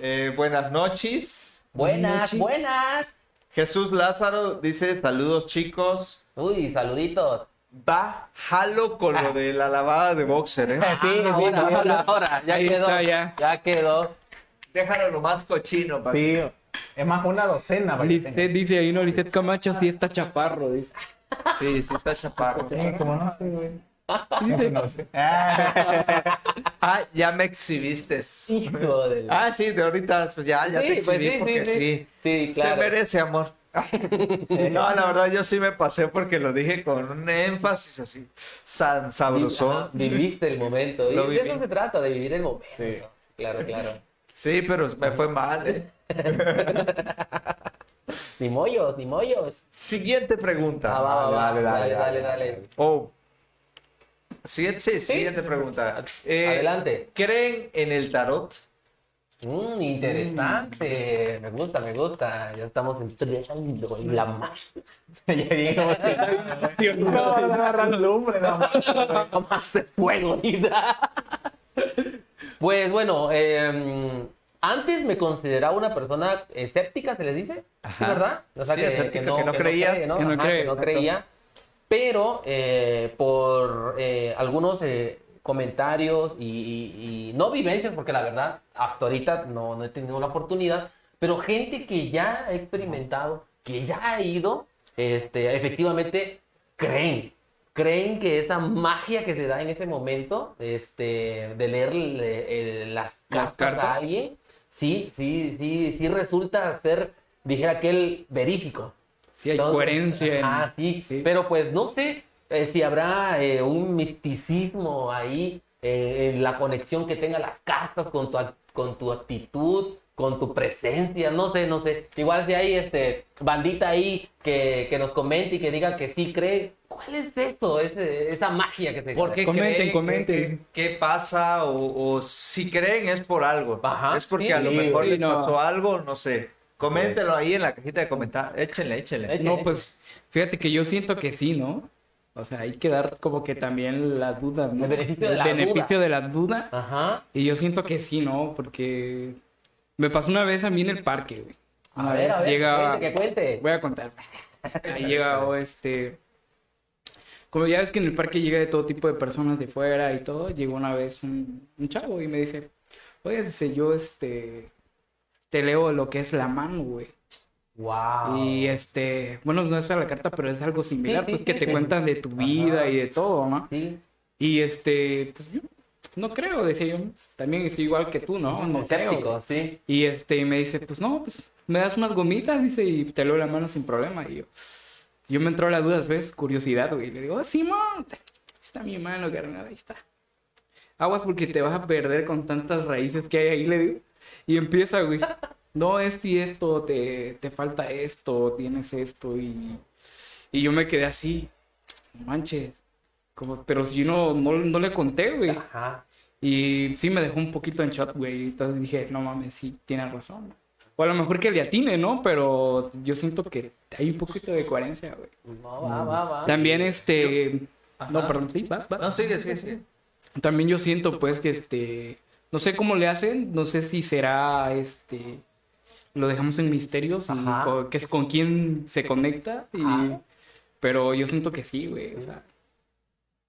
Eh, buenas noches. Buenas, Noches. buenas. Jesús Lázaro dice, saludos chicos. Uy, saluditos. Va, jalo con lo de la lavada de boxer, eh. Sí, sí, Ah, ahora, sí, ahora, ahora, ya Ahí quedó. está, ya. ya quedó. Déjalo lo más cochino, pa' Sí, es más una docena. para que Lisette tenga. dice ahí, no, Lisette Camacho sí está chaparro. Dice. Sí, sí está chaparro. Sí, como no sé, güey. No sé. Ah, Ah, ya me exhibiste. Hijo de la- Ah, sí, de ahorita, pues ya, ya Sí, te pues exhibí sí, porque sí, sí. sí. Sí, Se claro. merece amor. No, la verdad yo sí me pasé porque lo dije con un énfasis así, san sabrosón. Viviste el momento. Y de eso se trata, de vivir el momento. Sí. Claro, claro. Sí, pero me fue mal. ¿eh? Ni mollos, ni mollos. Siguiente pregunta. Ah, va, va, va. dale, Dale, dale, dale, dale. Oh. Siguiente, sí, siguiente pregunta. Eh, Adelante. ¿Creen en el tarot? Mm, interesante. Me gusta, me gusta. Ya estamos en la más. ya llegamos. No. más de fuego. Pues bueno, eh, antes me consideraba una persona escéptica, ¿se les dice? Sí. ¿verdad? O Sí, escéptica, que no creías, ¿no? que no creía. Pero eh, por eh, algunos eh, comentarios y, y- y no vivencias, porque la verdad, hasta ahorita no, no he tenido la oportunidad, pero gente que ya ha experimentado, que ya ha ido, este, efectivamente creen, creen que esa magia que se da en ese momento, este, de leer las, Las cartas, a cartas. alguien, sí, sí, sí, sí resulta ser, dijera aquel, verífico. Sí, hay Entonces, coherencia. en- Ah, sí, sí. Pero pues no sé eh, si habrá eh, un misticismo ahí eh, en la conexión que tengan las cartas con tu, ac- con tu actitud, con tu presencia, no sé, no sé. Igual si hay este bandita ahí que, que nos comente y que diga que sí cree, ¿cuál es esto? Ese- esa magia que se ¿Por qué Comenten, comenten. ¿Qué, pasa? O, o si creen es por algo. Ajá, es porque sí, a lo sí, mejor sí, les no. pasó algo, no sé. Coméntelo ahí en la cajita de comentarios. Échenle, échenle. Échenle. No, pues fíjate que yo siento que sí, ¿no? O sea, hay que dar como que también la duda, ¿no? El beneficio de la beneficio de la duda. Ajá. Y yo siento que sí, ¿no? Porque me pasó una vez a mí en el parque, güey. Una A ver, a ver, llega... cuente, que cuente. Voy a contar. Ahí llega o este... Como ya ves que en el parque llega de todo tipo de personas de fuera y todo, llegó una vez un, un chavo y me dice, oye, dice, yo este... Te leo lo que es la mano, güey. Wow. Y este, bueno, no es a la carta, pero es algo similar, Sí, sí, pues que sí, te cuentan de tu vida Ajá. y de todo, ¿no? Sí. Y este, pues yo no creo, decía yo, también estoy igual que tú, ¿no? No creo. Sí. Y este, me dice, pues no, pues me das unas gomitas, dice, y te leo la mano sin problema. Y yo, yo me entró la duda, ¿ves? Curiosidad, güey. Y le digo, oh, Simón, está mi mano, carnal, ahí está. Aguas porque te vas a perder con tantas raíces que hay ahí, le digo. Y empieza, güey. No, esto y esto, te, te falta esto, tienes esto. Y, y yo me quedé así, no manches. Como, pero si yo no, no, no le conté, güey. Ajá. Y sí me dejó un poquito en shot, güey. Entonces dije, no mames, sí, tienes razón. O a lo mejor que le atine, ¿no? Pero yo siento que hay un poquito de coherencia, güey. No, va, va, va. También este... No, perdón, sí, vas, vas. No, sigue, sigue, sigue. También yo siento, pues, que este... No sé cómo le hacen, no sé si será, este... Lo dejamos en misterios, y Ajá. co- que es con quién se conecta. Y... Ajá. Pero yo siento que sí, güey. O sea,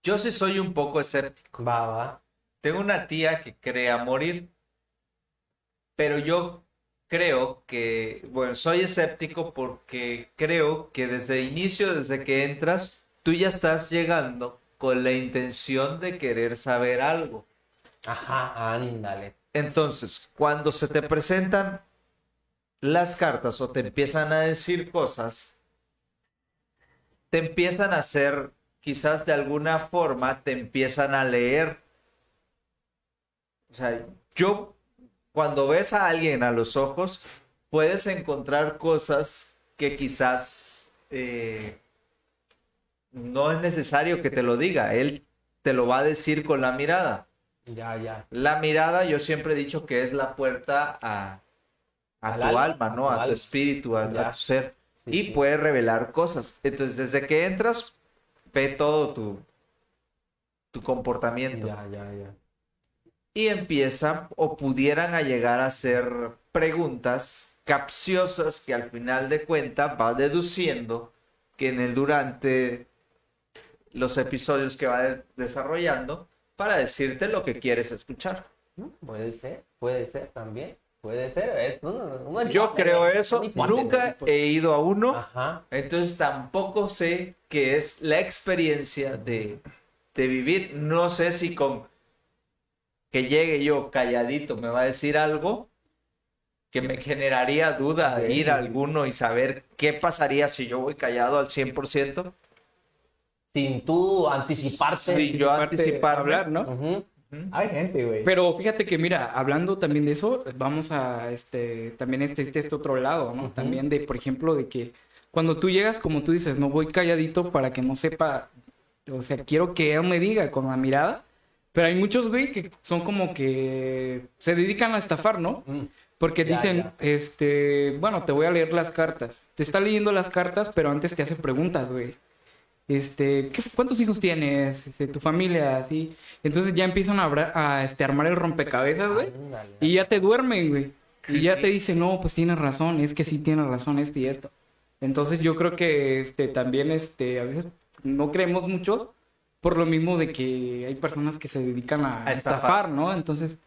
Yo sí soy un poco escéptico. Va, va. Tengo una tía que cree a morir, pero yo creo que, bueno, soy escéptico porque creo que desde el inicio, desde que entras, tú ya estás llegando con la intención de querer saber algo. Ajá, ándale. Entonces, cuando se te presentan las cartas o te empiezan a decir cosas, te empiezan a hacer, quizás de alguna forma, te empiezan a leer. O sea, yo, cuando ves a alguien a los ojos, puedes encontrar cosas que quizás eh, no es necesario que te lo diga, él te lo va a decir con la mirada. Ya, ya. La mirada yo siempre he dicho que es la puerta a, a Al tu alma, ¿no? A tu espíritu, a, tu ser. Sí, y sí. puede revelar cosas. Entonces, desde que entras, ve todo tu, tu comportamiento. Ya, ya, ya. Y empiezan o pudieran a llegar a hacer preguntas capciosas que al final de cuentas va deduciendo que en el durante los episodios que va de- desarrollando para decirte lo que quieres escuchar. Puede ser, puede ser también. Puede ser. Es una- una Yo creo eso, nunca he ido a uno, Ajá. entonces tampoco sé qué es la experiencia de, de vivir. No sé si con que llegue yo calladito me va a decir algo que me generaría duda de ir a alguno y saber qué pasaría si yo voy callado al 100%. Sin tú anticiparte. Sí, yo Aparte, anticiparme. hablar, ¿no? Ujú. Hay gente, güey. Pero fíjate que, mira, hablando también de eso, vamos a este también este, este, este otro lado, ¿no? También de, por ejemplo, de que cuando tú llegas, como tú dices, no voy calladito para que no sepa, o sea, quiero que él me diga con la mirada, pero hay muchos, güey, que son como que se dedican a estafar, ¿no? Mm. Porque Ya, dicen, ya. este, bueno, te voy a leer las cartas. Te está leyendo las cartas, pero antes te hace preguntas, güey. Este, ¿qué- ¿cuántos hijos tienes? Este, tu familia, así. Entonces ya empiezan a, abra- a este, armar el rompecabezas, güey. Y ya te duermen, güey. Y ya te dicen, no, pues tienes razón, es que sí tienes razón esto y esto. Entonces yo creo que este también este a veces no creemos muchos por lo mismo de que hay personas que se dedican a, A estafar. ¿no? Entonces,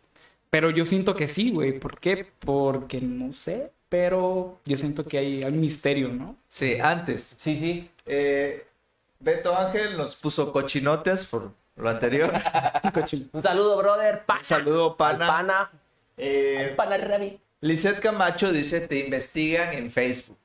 pero yo siento que sí, güey. ¿Por qué? Porque no sé, pero yo siento que hay, hay misterio, ¿no? Sí, antes. Sí, sí. Eh, Beto Ángel nos puso cochinotes por lo anterior. Un saludo, brother. Pana. Un saludo, pana. Al pana. Eh, Al pana Rabbit. Lizeth Camacho dice, te investigan en Facebook.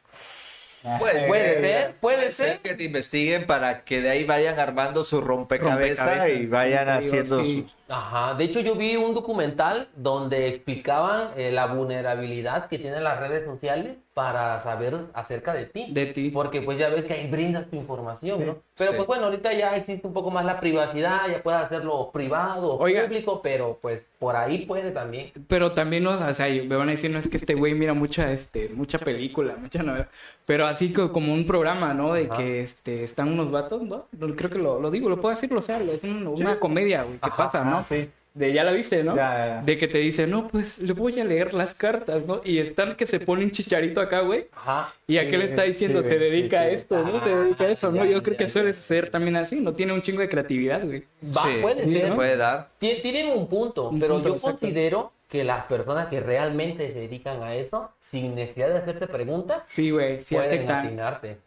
Pues, Puede ser, puede Puede ser. ser que te investiguen para que de ahí vayan armando su rompecabezas, Rompecabezas, y vayan haciendo sí. sus... Ajá, de hecho yo vi un documental donde explicaban eh, la vulnerabilidad que tienen las redes sociales para saber acerca de ti. De ti. Porque pues ya ves que ahí brindas tu información, ¿no? Pero sí. pues bueno, ahorita ya existe un poco más la privacidad, ya puedes hacerlo privado o público, pero pues por ahí puede también. Pero también, no, o sea, me van a decir, no es que este güey mira mucha, este, mucha película, mucha novela, pero así co- como un programa, ¿no? De Ajá. que, este, están unos vatos, ¿no? No, Creo que lo, lo digo, lo puedo decir, o sea, es un- una comedia, güey, que Ajá, pasa, Ah, ¿no? sí. De, ya la viste, ¿no? Ya, ya, ya. De que te dice, no, pues, le voy a leer las cartas, ¿no? Y están que se pone un chicharito acá, güey, Ajá. y Sí, aquel está diciendo, sí, se güey, dedica sí, a sí. esto, ¿no? Se Ah, dedica a eso, ¿no? ya, Yo creo que ya. suele ser también así, no tiene un chingo de creatividad, güey. Va, Sí, puede ser. ¿no? puede dar. Tie- Tienen un punto, Un pero punto, yo exacto. considero que las personas que realmente se dedican a eso, sin necesidad de hacerte preguntas, Sí, güey, sí afectan.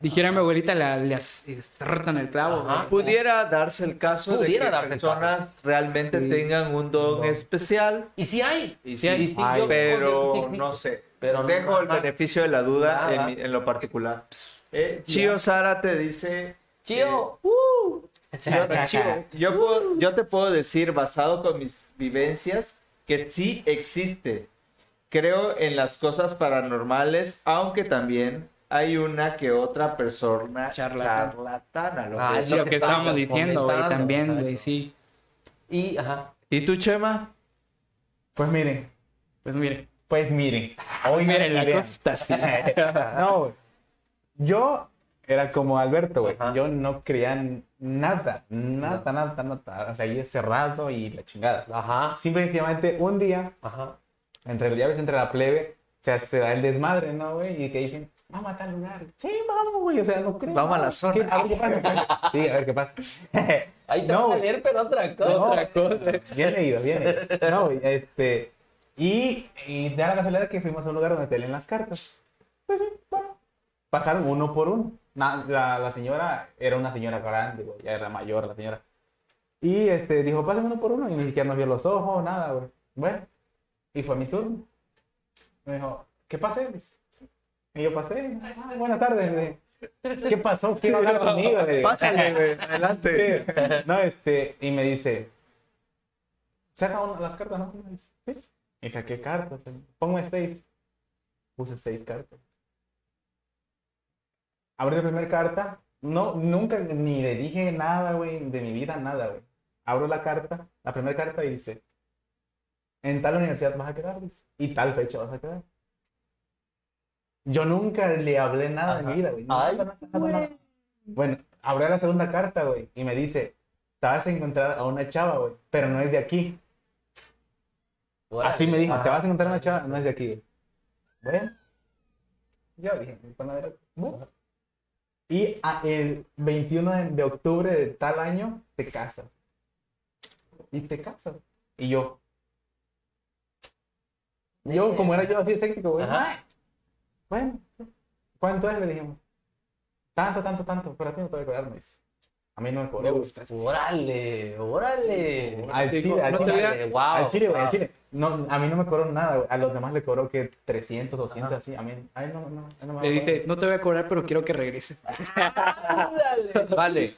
Dijera mi abuelita, la, le acertan el clavo, Ajá. Pudiera darse el caso de que personas realmente Sí. tengan un don especial, Y sí hay. Y sí sí hay. sí, hay, yo- pero no sé. Pero no- Dejo el ajá. beneficio de la duda en, Nada. mi- en lo particular. Eh, Chio Sara te dice... Chío. Yo, yo puedo- yo te puedo decir, basado con mis vivencias, que sí existe. Creo en las cosas paranormales, aunque también hay una que otra persona Charlatán. charlatana. lo Ah, que es lo lo que que estábamos estamos diciendo, güey, también, güey, sí. Y, ajá. ¿Y tú, Chema? Pues miren, Pues mire, pues miren. Hoy miren, la así. No, güey. Yo era como Alberto, güey. Yo no creía nada, nada, nada, nada. O sea, ahí es cerrado y la chingada. Ajá. Simple y sencillamente, un día, Ajá. Entre ya ves, entre la plebe, se, se da el desmadre, ¿no, güey? Y que dicen, vamos a tal lugar. Sí, vamos, güey. O sea, no creo. Vamos a la zona. ¿Qué- A ver qué pasa. Sí, a ver qué pasa. Ahí te No, van a leer, pero otra cosa. No, Otra cosa. Bien leído, bien leído. No, güey, este. Y, y da la casualidad que fuimos a un lugar donde te leen las cartas. Pues sí, bueno. Pasaron uno por uno. Na- la, la señora era una señora grande, güey, ya era mayor la señora. Y este, dijo, pasen uno por uno. Y ni siquiera nos vio los ojos, nada, güey. Bueno, y fue mi turno. Me dijo, ¿qué pasé? Y yo pasé. "Ah, buenas tardes. ¿Qué pasó? Quiero hablar conmigo. Pásale, güey, adelante. Sí. No, este, y me dice, saca una- las cartas, ¿no? Sí. Y saqué cartas, ponme seis. Puse seis cartas. abrí la primera carta. No, nunca ni le dije nada, güey, de mi vida, nada, güey. Abro la carta, la primera carta y dice, en tal universidad vas a quedar, dice, y tal fecha vas a quedar. Yo nunca le hablé nada de mi Ajá. vida, güey. Ay, Nada, nada, nada, nada. Bueno, abrí la segunda carta, güey, y me dice, te vas a encontrar a una chava, güey, pero no es de aquí. Así me dijo, te vas a encontrar una chava, no es de aquí. güey. Bueno, yo dije, a ver, bueno. Y a- el 21 de, de octubre de tal año te casas. Y te casas. Y yo. Yo, como era yo así escéptico, güey. Ajá. Bueno, sí. ¿cuánto es? Le dijimos. Tanto, tanto, tanto. Pero a ti no te voy a cobrar, me dice. A mí no me cobró. Me güey. gusta. Órale, órale. Al chile, al chile. Wow, al chile, güey, al chile. No, a mí no me cobró nada, güey. A los demás le cobró que 300, 200, Ajá. así. A mí, a mí no, no, no me Le dije, no te voy a cobrar, pero quiero que regreses. Vale.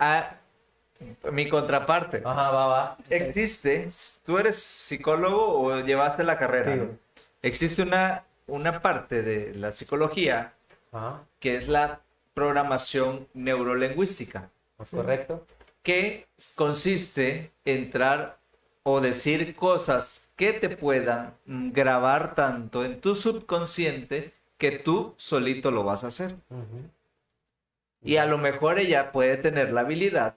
Ah, mi contraparte. Ajá, va, va. Existe, tú eres psicólogo o llevaste la carrera. Sí, ¿no? güey. Existe una, una parte de la psicología Ajá, que es la programación neurolingüística, ¿es correcto? que consiste en entrar o decir cosas que te puedan grabar tanto en tu subconsciente que tú solito lo vas a hacer. Y a lo mejor ella puede tener la habilidad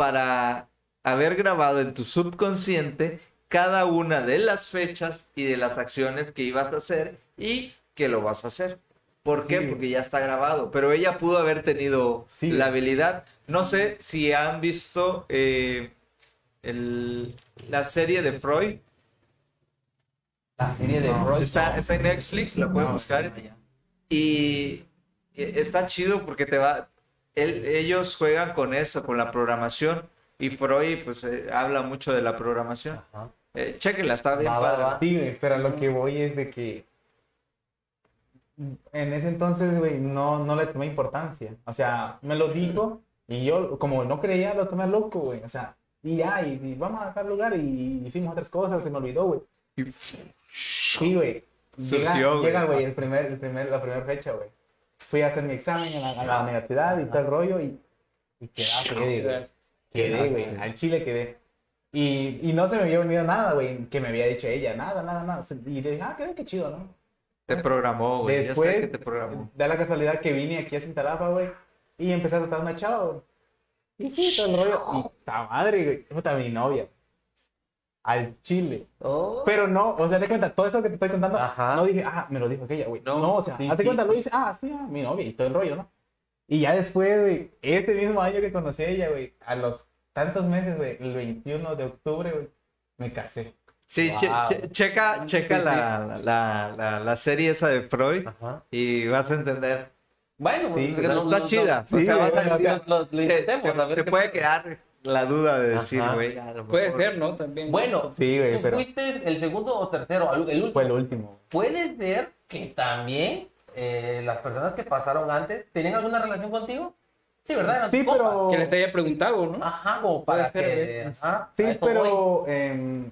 para haber grabado en tu subconsciente cada una de las fechas y de las acciones que ibas a hacer y que lo vas a hacer. ¿Por qué? Sí. Porque ya está grabado. Pero ella pudo haber tenido Sí. la habilidad. No sé si han visto eh, el- la serie de Freud. La serie de No, Freud. Está, está en Netflix, la pueden No, buscar. Y eh, está chido porque te va. Él- ellos juegan con eso, con la programación. Y Freud, pues, eh, habla mucho de la programación. Eh, chéquenla, está bien Va, va, padre. va. Sí, güey, pero a lo que voy es de que en ese entonces, güey, no, no le tomé importancia. O sea, me lo dijo y yo, como no creía, lo tomé loco, güey. O sea, y ya, y, y vamos a tal lugar y hicimos otras cosas, se me olvidó, güey. Y- Sí, güey. Llega, Surgió, güey. llega, güey, el primer, el primer, la primera fecha, güey. Fui a hacer mi examen a la, a la universidad y todo el rollo y, y quedé, quedé, güey. Quedé, güey, al chile quedé. Y, y no se me había venido nada, güey, que me había dicho ella, nada, nada, nada. Y le dije, ah, qué, qué chido, ¿no? Te programó, güey. Después, que te programó. da la casualidad que vine aquí a Cintalapa, güey, y empecé a tratar a una chava, güey. Y sí, todo el rollo. Y esta madre, güey, puta, mi novia. Al chile. Oh. Pero no, o sea, te cuenta, todo eso que te estoy contando, Ajá. no dije, ah, me lo dijo aquella, güey. No, No, o sea, sí, hazte sí, cuenta, lo sí. dice, ah, sí, ah, mi novia y todo el rollo, ¿no? Y ya después, güey, este mismo año que conocí a ella, güey, a los tantos meses, güey, el 21 de octubre, güey, me casé. Sí, che- Wow. che- checa, checa. La, la, la, la serie esa de Freud Ajá. y vas a entender. Bueno, Sí, Está, lo- lo- chida. lo- lo- lo te- puede quedar la duda de decir, güey, Puede ser, ¿no? También. Bueno, Sí, güey, pero fuiste el segundo o tercero, el último. fue el último. Puede ser que también eh, las personas que pasaron antes tenían alguna relación contigo. Sí, ¿verdad? Eran Sí, pero... Que le te haya preguntado, ¿no? Ajá, como para Puede que... ¿eh? ajá, Sí, pero em,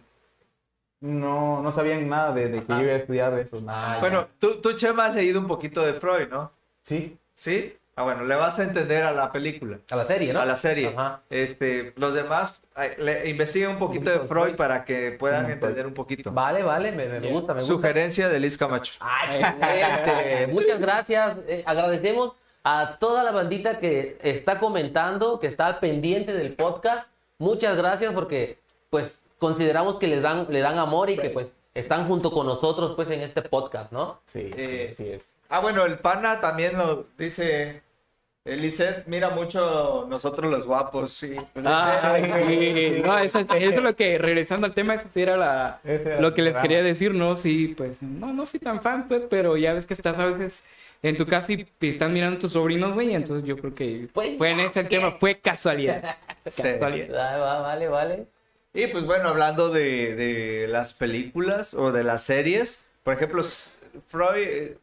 no, no sabían nada de, de que yo iba a estudiar eso. nada. Bueno, tú, tú, Chema, has leído un poquito de Freud, ¿no? Sí, ¿Sí? Ah, bueno, le vas a entender a la película, A la serie, ¿no? a la serie. Ajá. Este, los demás, le, investiguen un poquito de poquito de Freud Freud. para que puedan Sí, entender un poquito. Vale, vale, me, gusta, me gusta. Sugerencia de Liz Camacho. Ay, excelente. Muchas gracias. Eh, agradecemos a toda la bandita que está comentando, que está pendiente del podcast. Muchas gracias porque pues consideramos que les dan, le dan amor y que pues están junto con nosotros pues en este podcast, ¿no? sí, Eh, sí, es. Ah, bueno, el pana también lo dice. Eliseth mira mucho nosotros los guapos, sí. Sí. No, eso, eso es lo que, regresando al tema, eso sí era la, Ese era lo que les quería decir, ¿no? Sí, pues, no, no soy tan fan, pues, pero ya ves que estás a veces en tu casa y te están mirando tus sobrinos, güey, entonces yo creo que Pues, fue en ese tema, fue casualidad. Sí. Casualidad. Va, vale, vale. Y pues bueno, hablando de, de las películas o de las series, por ejemplo, Freud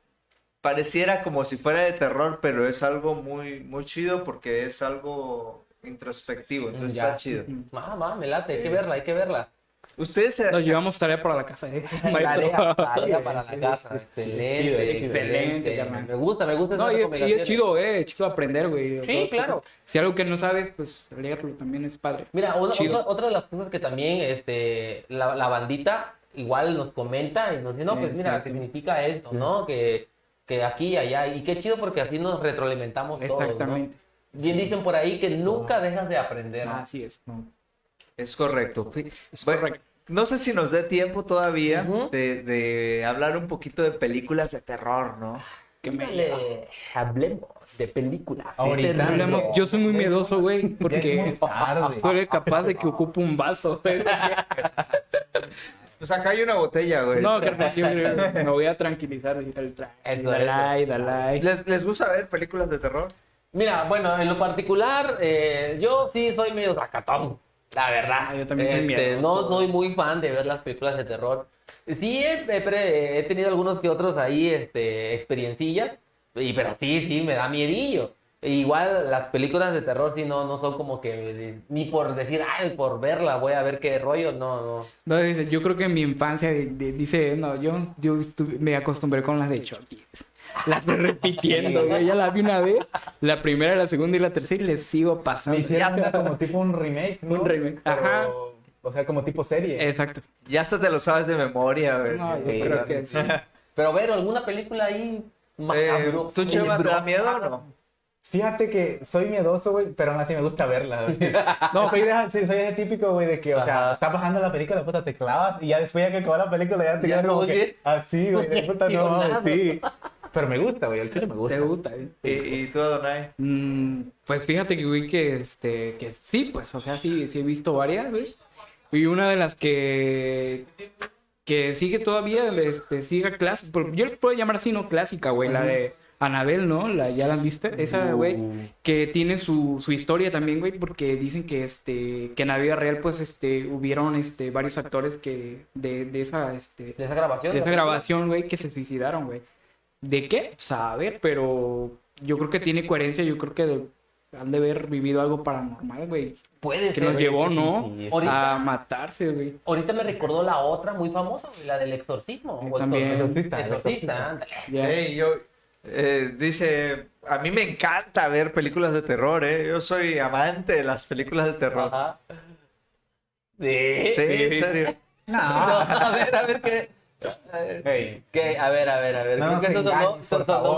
pareciera como si fuera de terror, pero es algo muy, muy chido porque es algo introspectivo, entonces Ya. está chido. Va, va, me late, hay que verla, hay que verla. Ustedes se... Nos llevamos tarea para la casa, ¿eh? Tarea, tarea para la Sí, casa. sí, sí, sí. Excelente, Chido, chido. excelente. Excelente. Me gusta, me gusta. No, y es, y es chido, eh, es chido aprender, güey. Sí, claro. cosas. Si algo que no sabes, pues léalo también es padre. Mira, una- otra, otra de las cosas que también este, la, la bandita igual nos comenta y nos dice, no, pues mira. ¿qué significa esto, no? Que, que aquí y allá. Y qué chido porque así nos retroalimentamos todos, ¿no? Exactamente. Bien dicen por ahí que nunca dejas de aprender. Así es. Es correcto. Es bueno, correcto. No sé si nos dé tiempo todavía Ujú. de, de hablar un poquito de películas de terror, ¿no? Que me Dale, hablemos de películas. Ahorita. Hablemos- Yo soy muy miedoso, güey, porque soy capaz de que ocupe un vaso. güey. Pues acá hay una botella, güey. No, carnal, yo creo- me voy a tranquilizar. y el tra- Eso, Dale, eso. like, dale. like. ¿Les, ¿Les gusta ver películas de terror? Mira, bueno, en lo particular, eh, yo sí soy medio sacatón, la verdad. Ah, yo también soy Este, miedoso. No soy muy fan de ver las películas de terror. Sí, he, he he tenido algunos que otros ahí, este, experiencillas, y, pero sí, sí, me da miedillo. Igual las películas de terror sí no, no son como que de- ni por decir, ay, por verla voy a ver qué rollo, no, no. No, dice, yo creo que en mi infancia, de- de- dice, no, yo, yo estuve- me acostumbré con las de Chucky. Las estoy repitiendo, güey. Ya la vi una vez, la primera, la segunda y la tercera y les sigo Me pasando. hicieron una como tipo un remake, ¿no? Un remake, Pero, ajá. O sea, como tipo serie. Exacto. Ya hasta te lo sabes de memoria, güey. No, yo Sí, creo que sí. Pero ver alguna película ahí Eh, macabro. ¿Tú, Chema, te da miedo o no? Fíjate que soy miedoso, güey, pero aún así me gusta verla. güey. No, soy, de, sí, soy ese típico, güey, de que, o sea, está bajando la película, puta, te clavas y ya después ya que acaba la película ya te quedas como que así, güey, de puta, no sí. Pero me gusta, güey, el chile me gusta. ¿Te gusta? eh? ¿Y, y tú, Adonai? Mm, pues fíjate que, güey, que, este, que sí, pues, o sea, sí, sí he visto varias, güey. Y una de las que, que sigue todavía, este, sigue clásica, yo le puedo llamar así, no clásica, güey, la de Anabel, ¿no? La, ¿Ya la viste? Esa, güey, que tiene su, su historia también, güey, porque dicen que, este, que en la vida real, pues, este, hubieron, este, varios actores que, de, de esa, este, De esa grabación. de esa grabación, güey, que se suicidaron, güey. ¿De qué? Pues, a ver, pero yo creo que tiene coherencia, yo creo que de- han de haber vivido algo paranormal, güey. Puede Que ser. nos güey, llevó, sí, ¿no? sí, sí. A Ahorita, matarse, güey. ahorita me recordó la otra muy famosa, güey, la del exorcismo. o También. Exorcista, el Exorcista. Hey, yo, eh, dice, a mí me encanta ver películas de terror, ¿eh? Yo soy amante de las películas de terror. Ajá. Sí. Sí, en serio. No, a ver, a ver qué. A ver, Hey, ¿qué? A ver, a ver, a ver. No Creo que engañes,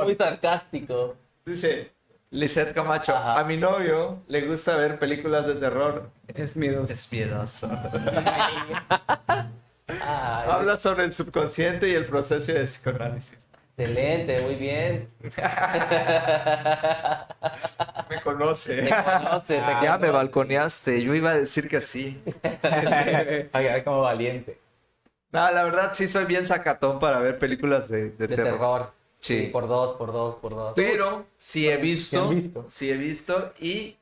muy sarcástico. Dice, Lisette Camacho, Ajá. a mi novio le gusta ver películas de terror. Es miedoso. Es miedoso. Ay, Habla sobre el subconsciente y el proceso de psicoanálisis. Excelente, muy bien. Me conoce. Te conoce, te Ya me balconeaste, yo iba a decir que sí. ay, ay, como valiente. No, la verdad sí soy bien sacatón para ver películas de, de De terror. terror. Sí. Por dos, por dos, por dos. Pero sí he ¿Sí visto? sí he visto y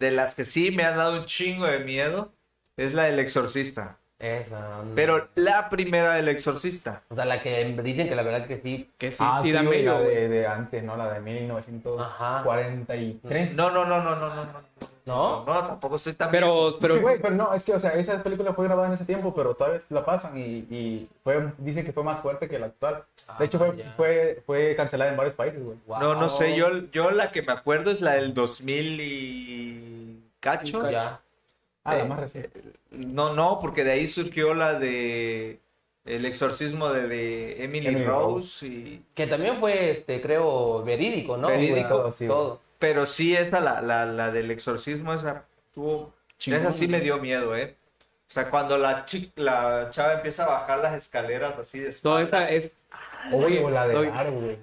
de las que sí me han dado un chingo de miedo es la del exorcista. Esa. Pero la primera del exorcista. O sea, la que dicen que la verdad que sí. Que sí, ah, sí, sí, da güey, medio, la de, de antes, ¿no? La de 1943. No, no, no, no, no, no, no. ¿No? No, tampoco soy tan Pero, pero, Güey, pero no, es que, o sea, esa película fue grabada en ese tiempo, pero todavía la pasan y, y fue, dicen que fue más fuerte que la actual. De hecho, fue, fue, fue cancelada en varios países, güey. No, no sé, Wow. yo, yo la que me acuerdo es la del 2000 y cacho. Ya. Ah, la Eh, más reciente. No, no, porque de ahí surgió la de El exorcismo de, de Emily, Emily Rose y Que también fue, este, creo, verídico, ¿no? Verídico, Todo, sí, todo. pero sí esa la, la, la del exorcismo esa tuvo Chingón, esa sí me dio miedo, eh. O sea, cuando la la chava empieza a bajar las escaleras así de espalda. esa es... Oye, la de oye, Aro, güey.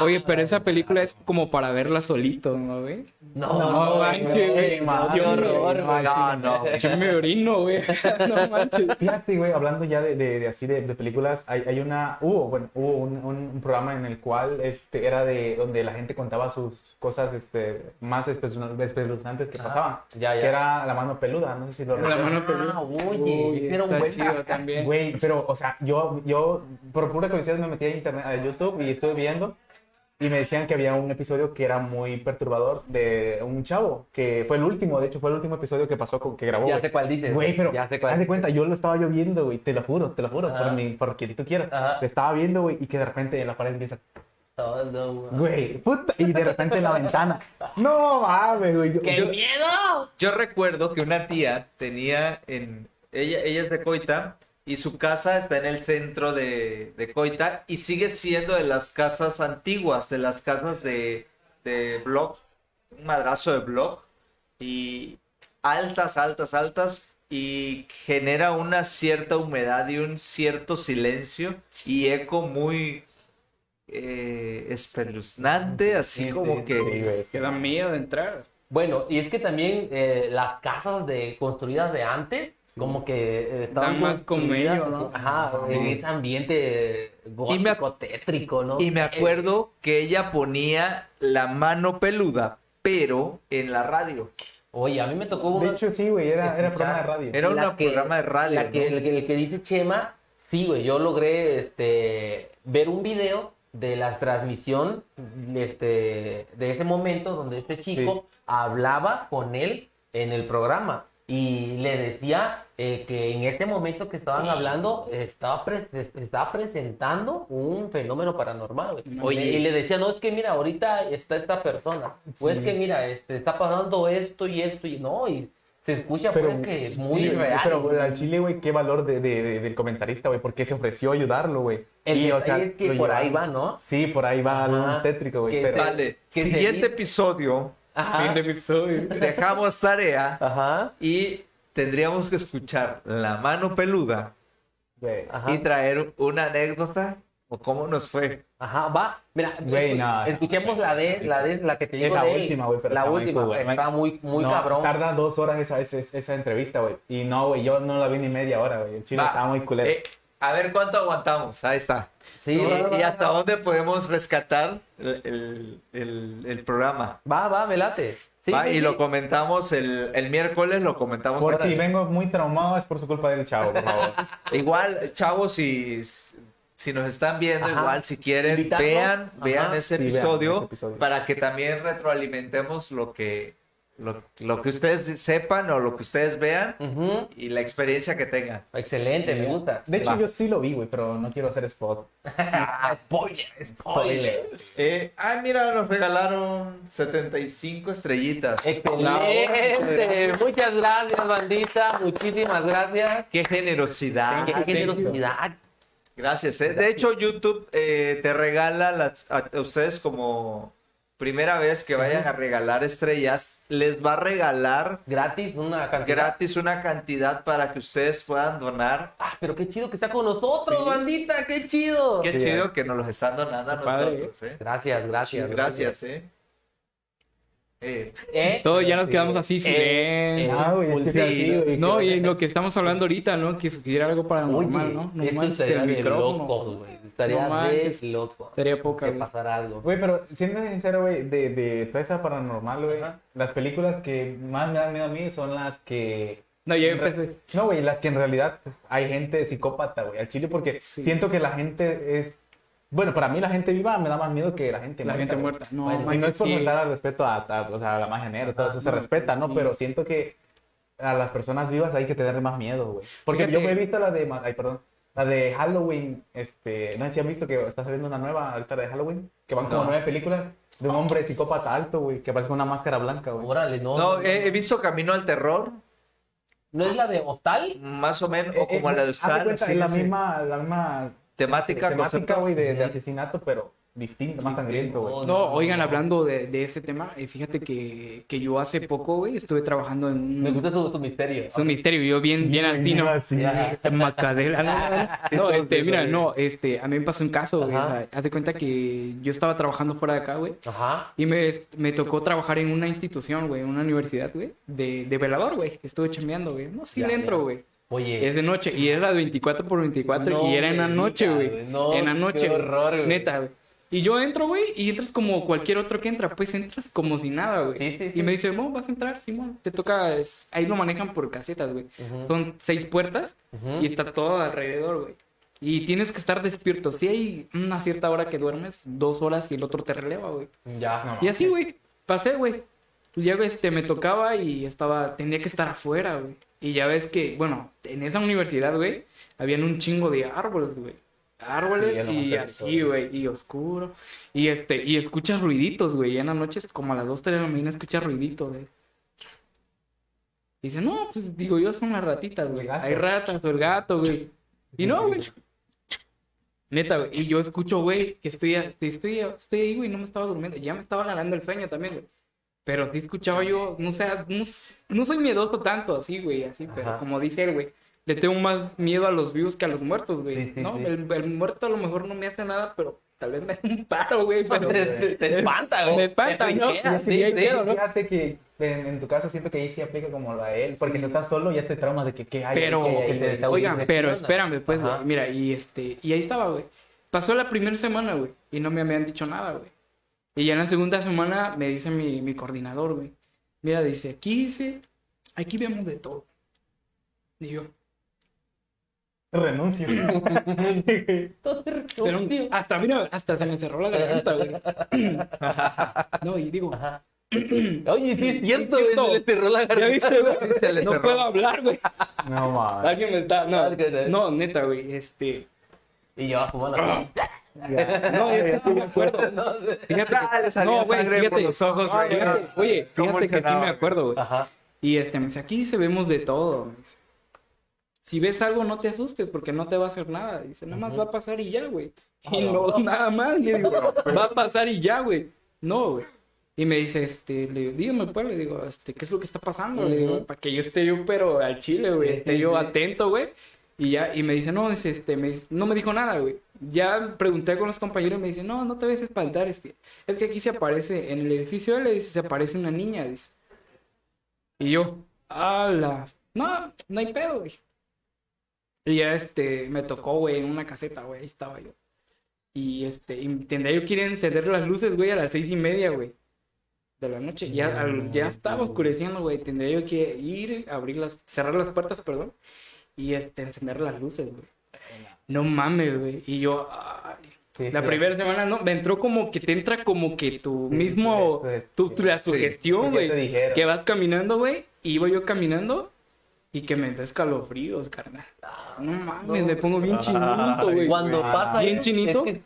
Oye, pero esa película es como para verla solito, ¿no, güey? No, No, manches, güey. horror, no, güey. No, no. Yo me orino, güey. No manches. Fíjate, güey, hablando ya de, de, de así de, de películas, hay, hay una, hubo, bueno, hubo un, un, un programa en el cual este, era de donde la gente contaba sus cosas este, más espeluznantes que Ah, pasaban. ya, ya. Que era La Mano Peluda, no sé si lo La recuerdan. mano peluda. Ah, oye, Uy, hicieron está buen- chido también. Güey, pero, o sea, yo, yo, por pura curiosidad me metí a internet, a YouTube y estuve viendo. Y me decían que había un episodio que era muy perturbador de un chavo, que fue el último, de hecho fue el último episodio que pasó, con, que grabó. Ya sé cuál dices, Güey, pero ya sé cuál haz de cuenta, yo lo estaba yo viendo, güey, te lo juro, te lo juro, Ajá. por, mi, por quien tú quieras. Ajá. Lo estaba viendo, güey, y que de repente en la pared empieza, no, güey. güey, puta, y de repente en la ventana. No mames, güey. ¡Qué yo- miedo! Yo recuerdo que una tía tenía en. Ella, ella es de Coita y su casa está en el centro de, de Coita y sigue siendo de las casas antiguas, de las casas de, de blog, un madrazo de blog y altas, altas, altas y genera una cierta humedad y un cierto silencio y eco muy eh, espeluznante, así Sí, como que... Que da miedo de entrar. Bueno, y es que también eh, las casas de construidas de antes, como que eh, estaban más ¿no? Ajá, en ese ambiente gótico, Y me ac- tétrico, ¿no? Y me acuerdo que ella ponía la mano peluda, pero en la radio. Eh, oye, a mí me tocó uno... De hecho, sí, güey, era, era programa de radio. Era La un programa de radio. La que, ¿no? el, que, el que dice Chema, sí, güey, yo logré este, ver un video de la transmisión este, de ese momento donde este chico hablaba con él en el programa y le decía eh, que en ese momento que estaban hablando estaba, pres- estaba presentando un fenómeno paranormal. Oye. y le decía, no, es que mira, ahorita está esta persona, o es Sí. que mira, este, está pasando esto y esto y no, y se escucha Pero, pues que muy sí, real. Pero al Chile, güey, qué valor de, de- de- del comentarista, güey, porque se ofreció a ayudarlo, güey. El Y, o sea, es que por ahí llevaron. va, ¿no? Sí, por ahí va algo tétrico, güey. Se- Vale, se siguiente dice- episodio, Ajá. Siguiente episodio. dejamos tarea Ajá. y tendríamos que escuchar la mano peluda güey. Y traer una anécdota o cómo nos fue. Ajá, va. Mira, Güey, escuchemos la de, la de, la que te Es digo la de última, güey, La está muy última, güey. está muy, muy No, cabrón. Tarda dos horas esa, esa, esa entrevista, güey. Y no, güey, yo no la vi ni media hora, güey. El Chile Va. estaba muy culero. Eh, a ver cuánto aguantamos. Ahí está. Sí, y, va, va, y hasta va. dónde podemos rescatar el, el- el- el programa. Va, va, velate. Sí, Va, sí, y sí. lo comentamos el, el miércoles, lo comentamos. Por ahora. si vengo muy traumado es por su culpa del chavo, por favor. Igual, chavos, si, si nos están viendo, Ajá. igual si quieren, vean, Ajá. vean ese Sí, vean episodio, ese episodio. para que también retroalimentemos lo que, lo, lo que ustedes sepan o lo que ustedes vean Ujú. y la experiencia que tengan. Excelente, me gusta. De hecho, Va. yo sí lo vi, güey, pero no quiero hacer spot. Ah, spoiler, spoiler. Eh, ay, mira, nos regalaron 75 estrellitas. Excelente. Muchas gracias, bandita. Muchísimas gracias. ¡Qué generosidad! Qué generosidad. Gracias. eh. De hecho, YouTube eh, te regala las- a, a ustedes como primera vez que vayan a regalar estrellas, les va a regalar Gratis, una cantidad. gratis una cantidad para que ustedes puedan donar. Ah, pero qué chido que está con nosotros, Sí. bandita. Qué chido. Qué Sí, chido que nos los están donando a Qué padre, nosotros. ¿eh? Gracias, gracias. Gracias, eh. Eh, ¿Eh? Todos ya nos quedamos así, silencio. Ah, güey, es que Sí. güey. No, y en lo que estamos hablando ahorita, ¿no? Que sugiera algo paranormal, Oye, ¿no? No esto manches, estaría el micrófono. güey. Estaría No manches. loco. Estaría poca, que güey. pasara algo. Güey, pero siendo sincero, güey, de, de toda esa paranormal, güey, Ajá. las películas que más me dan miedo a mí son las que... No, ya empecé. No, güey, las que en realidad hay gente psicópata, güey, al chile, porque Sí. siento que la gente es... Bueno, para mí la gente viva me da más miedo que la gente La gente güey. muerta. No, Bueno, Y no manches, es por sí. faltar al respeto a, a- o sea, a la magia negra, todo eso se respeta, ¿no? sí. Pero siento que a las personas vivas hay que tenerle más miedo, güey. Porque Fíjate- yo me he visto la de... Ay, perdón. La de Halloween, este... No sé si han visto que está saliendo una nueva ahorita de Halloween, que van como No. nueve películas de un hombre psicópata alto, güey, que parece con una máscara blanca, güey. Órale, no. no, no, he, he visto Camino al Terror, ¿No es la de Hostal? más o menos, Eh, o como eh, la de sí, es la sí. misma, la misma temática, temática, güey, de, de asesinato, pero distinto, más sangriento, güey. No, oigan, hablando de, de ese tema, eh, fíjate que, que yo hace poco, güey, estuve trabajando en un, Me gusta su, su misterio. es un misterio, yo bien, bien así, ¿no? así. Macadera. No, este, mira, no, este, a mí me pasó un caso, güey. haz de cuenta que yo estaba trabajando fuera de acá, güey. Ajá. Y me, me tocó trabajar en una institución, güey, en una universidad, güey, de, de velador, güey. Estuve chambeando, güey. No, sí Ya, le entro, güey. Oye. Es de noche. Y era 24 por 24 No y era en la noche, güey. No, en la noche, güey. horror, güey. Neta, güey. Y yo entro, güey, y entras como cualquier otro que entra. Pues entras como si nada, güey. Sí, sí, sí. Y me dice, no, vas a entrar, Simón. Te toca, es- ahí lo manejan por casetas, güey. Son seis puertas y está todo alrededor, güey. Y tienes que estar despierto. Si hay una cierta hora que duermes, dos horas y el otro te releva, güey. Ya. Y así, güey, pasé, güey. Pues ya, este, me tocaba y estaba, tenía que estar afuera, güey. Y ya ves que, bueno, en esa universidad, güey, habían un chingo de árboles, güey. Árboles Sí, y así, güey, y oscuro. Y este, y escuchas ruiditos, güey. Y en las noches, como a las 2, 3 de la mañana, escuchas ruiditos, güey. Y dice, no, pues digo yo, son las ratitas, güey. Hay ratas o el gato, güey. Y no, güey. Neta, güey. Y yo escucho, güey, que estoy, estoy, estoy ahí, güey, no me estaba durmiendo. Ya me estaba ganando el sueño también, güey. Pero sí escuchaba yo, no sé, no, no soy miedoso tanto así, güey, así, pero Ajá. como dice él, güey, le tengo más miedo a los vivos que a los muertos, güey. Sí, sí, ¿no? sí. El, el muerto a lo mejor no me hace nada, pero tal vez me un paro, güey, pero... Te, te- te espanta, güey. Me espanta, Te ¿no? ¿no? Fíjate que en, en tu caso siento que ahí sí aplica como lo a él, porque si estás solo ya te traumas de que qué hay. Pero, qué hay que te- oigan, pero espérame, pues, güey, mira, y este, y ahí estaba, güey. Pasó la primera semana, güey, y no me habían dicho nada, güey. Y ya en la segunda semana me dice mi, mi coordinador, güey. Mira, dice, aquí dice, aquí vemos de todo. Y yo, Renuncio. pero hasta, mira, hasta se me cerró la garganta, güey. No, y digo. Oye, sí es cierto, güey. Se le cerró la ¿ya garganta. viste, güey? Se le No cerró. puedo hablar, güey. no mames. Alguien me está, no, no, neta, güey, este... Y llevas su mano. No, ya sí me acuerdo. No. Fíjate Ah, que, no, güey, por fíjate. los ojos, No, güey. fíjate, Oye, fíjate que sí me acuerdo, güey. Ajá. Y este, me dice, aquí se vemos de todo. dice. Si ves algo, no te asustes porque no te va a hacer nada. Dice, nada más va a pasar y ya, güey. Y no, nada más. Le digo, va a pasar y ya, güey. No, güey. Y me dice, este, le digo, dígame, pues, le digo, este, ¿qué es lo que está pasando? Le digo, para que yo esté yo, pero al chile, güey, esté yo atento, güey. Y ya, y me dice, no, dice, este, me dice- no me dijo nada, güey. Ya pregunté con los compañeros y me dice, no, no te a espantar, este. Es que aquí se aparece, en el edificio L, dice, se aparece una niña, dice. Y yo, ala, no, no hay pedo, güey. Y ya, este, me tocó, güey, en una caseta, güey, ahí estaba yo. Y, este, y tendría yo que ir a encender las luces, güey, a las seis y media, güey. De la noche, ya, al- ya estaba oscureciendo, güey. Tendría yo que ir, abrir las, cerrar las puertas, perdón, y, este, encender las luces, güey. No mames, güey. Y yo, ay, Sí, la sí. primera semana, no, me entró como que te entra como que tu mismo, es- tu, tu- la sugestión, güey. dijeron. que vas caminando, güey, y iba yo caminando y que me da escalofríos, carnal. No mames, me pongo bien chinito, güey. Cuando güey. pasa Bien eso, chinito. es que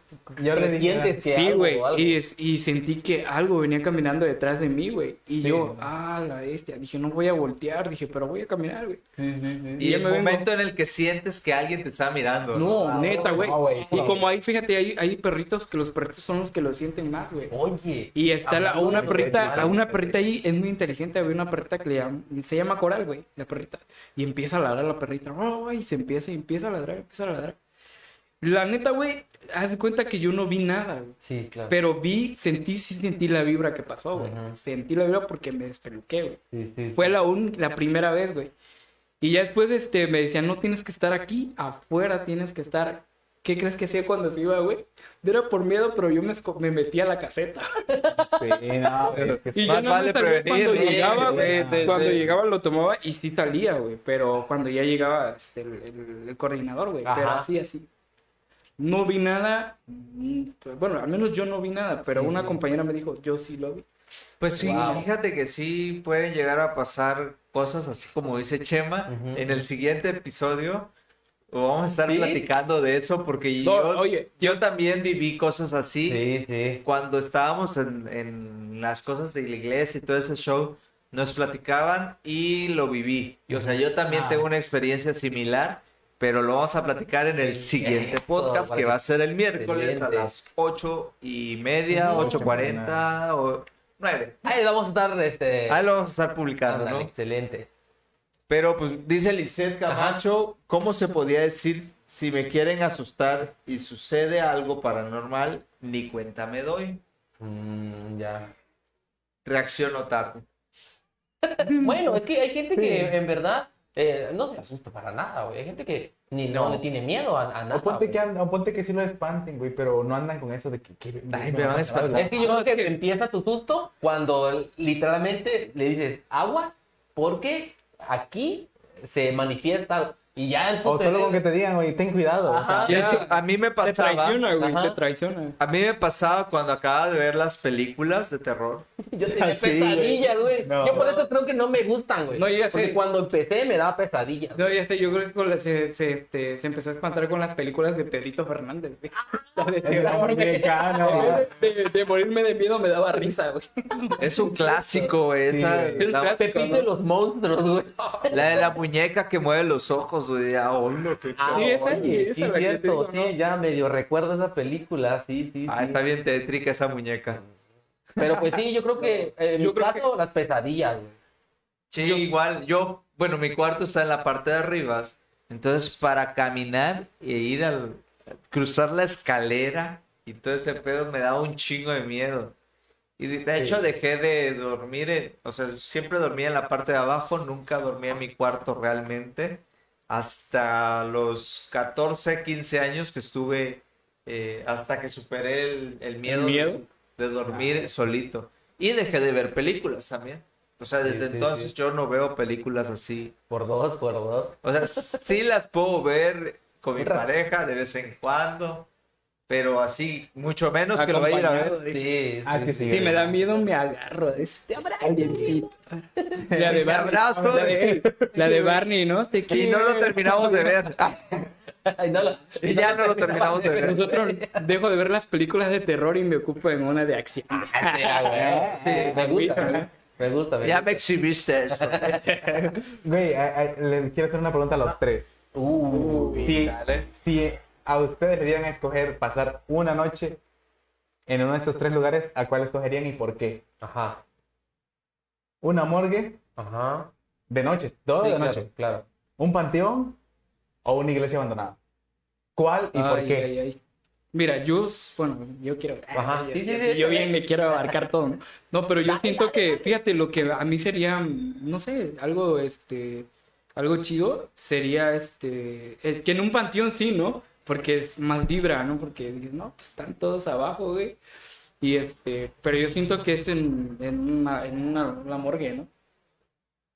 Sí, algo- güey. algo- Y, es- y sentí que algo venía caminando detrás de mí, güey. Y Sí. yo, ah, la bestia. Dije, no voy a voltear. Dije, pero voy a caminar, güey. Sí, sí, sí. Y ya el me vengo. momento en el que sientes que alguien te está mirando. No, Ah, neta, güey. no, güey, sí. y como ahí, fíjate, hay, hay perritos que los perritos son los que lo sienten más, güey. Oye. Y está la, Hablando una de perrita, a una perrita ahí es muy inteligente, había una perrita que le llama- se llama Coral, güey, la perrita. Y empieza a ladrar la perrita, oh, y se empieza y empieza a ladrar, empieza a ladrar. La neta, güey, haz de cuenta que yo no vi nada, güey. Sí, claro. Pero vi, sentí, sí sentí la vibra que pasó, güey. Sentí la vibra porque me despeluqué, güey. Sí, sí. Fue la, un- la primera vez, güey. Y ya después este, me decían, no tienes que estar aquí, afuera tienes que estar. ¿Qué crees que hacía cuando se iba, güey? Era por miedo, pero yo me, esco- me metí a la caseta. Sí, no, es que Y Más ya no vale prevenir, cuando llegaba, Cuando llegaba lo tomaba y sí salía, güey. Pero cuando ya llegaba este, el, el- el coordinador, güey. Pero así, así. No vi nada. mm, pues, Bueno, al menos yo no vi nada, pero Sí, una compañera me dijo, yo sí lo vi. Pues sí, Wow. fíjate que sí pueden llegar a pasar cosas así como dice Chema. En el siguiente episodio vamos a estar ¿Sí? platicando de eso porque No, yo, oye, yo también viví cosas así. Sí, sí. Cuando estábamos en, en las cosas de la iglesia y todo ese show, nos platicaban y lo viví. Y, o sea, yo también Ah. tengo una experiencia similar, pero lo vamos a platicar en el siguiente podcast que va a ser el miércoles a las ocho y media, ocho cuarenta o nueve. Ahí vamos a estar, este... Ahí lo vamos a estar publicando, ándale, ¿no? Excelente. Pero pues dice Lisette Camacho, ¿cómo se podía decir si me quieren asustar y sucede algo paranormal, ni cuenta me doy? Mm, ya. Reacciono tarde. Bueno, es que hay gente Sí. que en verdad eh, no se asusta para nada, güey. Hay gente que ni no, No. le tiene miedo a, a nada. O ponte, güey. que, o ponte que sí lo espanten, güey, pero no andan con eso de que... que- Ay, me van a espantar. Es que yo No, creo que- empieza tu susto cuando literalmente le dices aguas porque aquí se manifiesta. Y ya tu O solo con que te digan, güey, ten cuidado. o sea, Ajá. De Ya. hecho, a mí me Te pasaba. traiciona, güey, Ajá. te traiciona. A mí me pasaba cuando acababa de ver las películas de terror. Yo tenía Sí, pesadillas, güey. No. Yo por eso creo que no me gustan, güey. No, ya sé. Porque cuando empecé me daba pesadillas. No, ya sé, yo creo que se, se, este, se empezó a espantar con las películas de Pedrito Fernández. güey. De. De, de- de morirme de miedo me daba risa, güey. Es un clásico, güey. Sí. Es un la, clásico. Pepito y los monstruos, güey. la de la muñeca que mueve los ojos, güey. Ah, hola, qué Ah, Sí, esa, oye, esa sí, la que te cierto, digo, sí, ¿no? ya medio recuerdo esa película, sí, sí, Ah, sí. está bien tétrica esa muñeca. Pero pues sí, yo creo que eh, en Yo mi creo caso, las pesadillas, güey. Sí, igual, yo, bueno, mi cuarto está en la parte de arriba. Entonces, para caminar e ir al cruzar la escalera y todo ese pedo me daba un chingo de miedo. Y de, de hecho Sí. dejé de dormir, en- o sea, siempre dormía en la parte de abajo, nunca dormía en mi cuarto realmente, hasta los 14, 15 años que estuve, eh, hasta que superé el, el miedo, de- miedo? De, dormir solito. Y dejé de ver películas también. O sea, desde sí, entonces sí. yo no veo películas así. Por dos, por dos. O sea, sí las puedo ver con mi pareja de vez en cuando, pero así, mucho menos que lo vaya a ir a ver. Sí, Ah, es que sí. Si me da miedo, me agarro. Te abrazo. La de abrazo. La de, la de Barney, ¿no? Te Y quiero. no lo terminamos de ver. Ah, Ay, no lo- Y ya no lo terminamos de ver. Nosotros dejo de ver las películas de terror y me ocupo en una de acción. Sí, ah. Sí, me gusta, me gusta. me ya gusta. me exhibiste eso. Güey, a- a- le quiero hacer una pregunta a los tres. Uh, Si, dale. si a ustedes le dieran a escoger pasar una noche en uno de estos tres lugares, ¿a cuál escogerían y por qué? Ajá, Una morgue ajá. de noche, todo Sí, de noche. claro. ¿Un panteón o una iglesia abandonada? ¿Cuál y por qué? ay, ay. Mira, yo, bueno, yo quiero. Ajá, ay, sí, sí, ay, sí, yo bien le quiero abarcar todo. ¿no? No, pero yo siento que, fíjate, lo que a mí sería, no sé, algo, este, algo chido sería, este, eh, que en un panteón sí, ¿no? Porque es más vibra, ¿no? Porque no, pues están todos abajo, güey. Y este, pero yo siento que es en, en una, en una, la morgue, ¿no?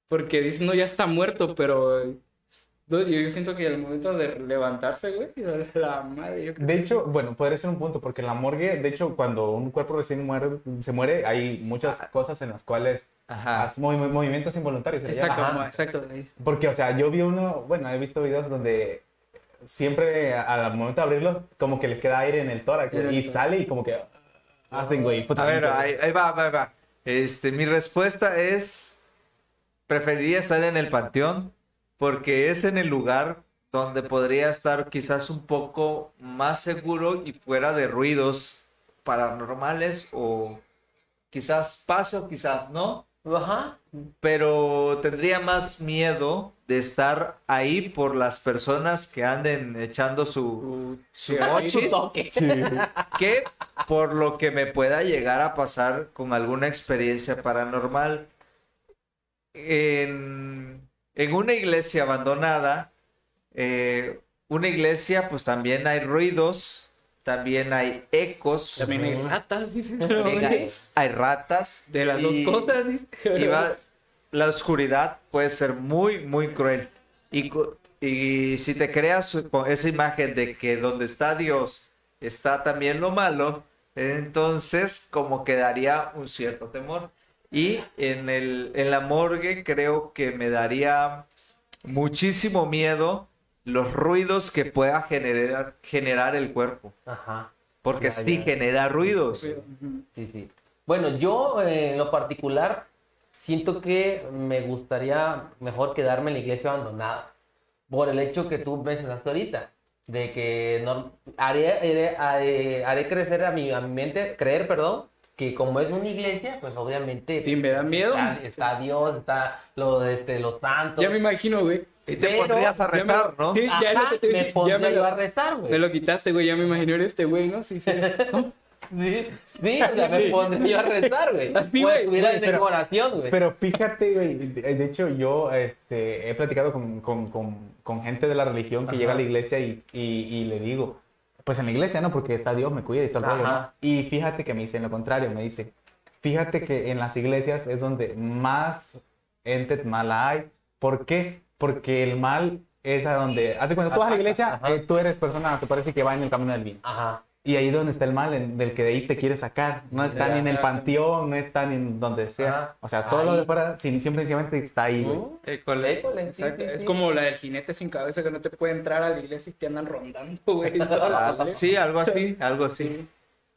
Porque dices, no, ya está muerto, pero yo, yo siento que al momento de levantarse, güey, la madre, yo creo De que hecho, bueno, podría ser un punto, porque en la morgue, de hecho, cuando un cuerpo recién muere, se muere, hay muchas cosas en las cuales Ajá. movi- movimientos involuntarios. Exacto. Ajá. exacto. Porque, o sea, yo vi uno, bueno, he visto videos donde siempre al momento de abrirlos, como que le queda aire en el tórax y sale y como que hacen, güey. puta A ver, ahí va, ahí va. Este, mi respuesta es, preferiría estar en el panteón porque es en el lugar donde podría estar quizás un poco más seguro y fuera de ruidos paranormales o quizás pase o quizás no, Ajá. pero tendría más miedo de estar ahí por las personas que anden echando su, su mochis toque. que por lo que me pueda llegar a pasar con alguna experiencia paranormal. En, en una iglesia abandonada, eh, una iglesia, pues también hay ruidos, también hay ecos, También hay ratas, dice. hay, hay ratas. De las y- dos cosas, dice. y va- la oscuridad puede ser muy, muy cruel. Y, y si te creas con esa imagen de que donde está Dios está también lo malo, entonces como que daría un cierto temor. Y en, el, en la morgue creo que me daría muchísimo miedo los ruidos que pueda generar, generar el cuerpo. Ajá. Porque Ya, sí ya. genera ruidos. Sí, sí. Bueno, yo eh, en lo particular siento que me gustaría mejor quedarme en la iglesia abandonada. Por el hecho que tú mencionaste ahorita, de que no, haré, haré, haré- haré crecer a mi, a mi mente, creer, perdón, que como es una iglesia, pues obviamente Sí, me da miedo. está, está Dios, está lo, este, los santos. Ya me imagino, güey. Y te Pero pondrías a ya me- rezar, ¿no? Sí, ya Ajá, te me ya me yo lo, a rezar, güey. me lo quitaste, güey. Ya me imagino era este güey, ¿no? Sí, sí. Sí, sí, o sea, me pondría yo a rezar, güey. Así, güey, estuviera güey, en pero- oración, güey. Pero fíjate, güey, de de hecho yo este, he platicado con, con- con- con gente de la religión que Ajá. llega a la iglesia y, y- y le digo, pues en la iglesia, ¿no? Porque está Dios, me cuida y todo el rollo, ¿no? Y fíjate que me dice lo contrario, me dice, fíjate que en las iglesias es donde más ente mala hay. ¿Por qué? Porque el mal es a donde, hace cuando tú vas a la iglesia, eh, tú eres persona que parece que va en el camino del vino. Ajá. Y ahí donde está el mal, en- del que de ahí te quiere sacar. No está ni en el panteón, no está ni en donde sea. Ajá. O sea, todo lo Ahí. de fuera, sin- simple y sencillamente está ahí, güey. École. école, sí, Exacto, sí, es sí. como la del jinete sin cabeza que no te puede entrar a la iglesia y te andan rondando, güey. toda la Ah, iglesia. sí, algo así, algo así.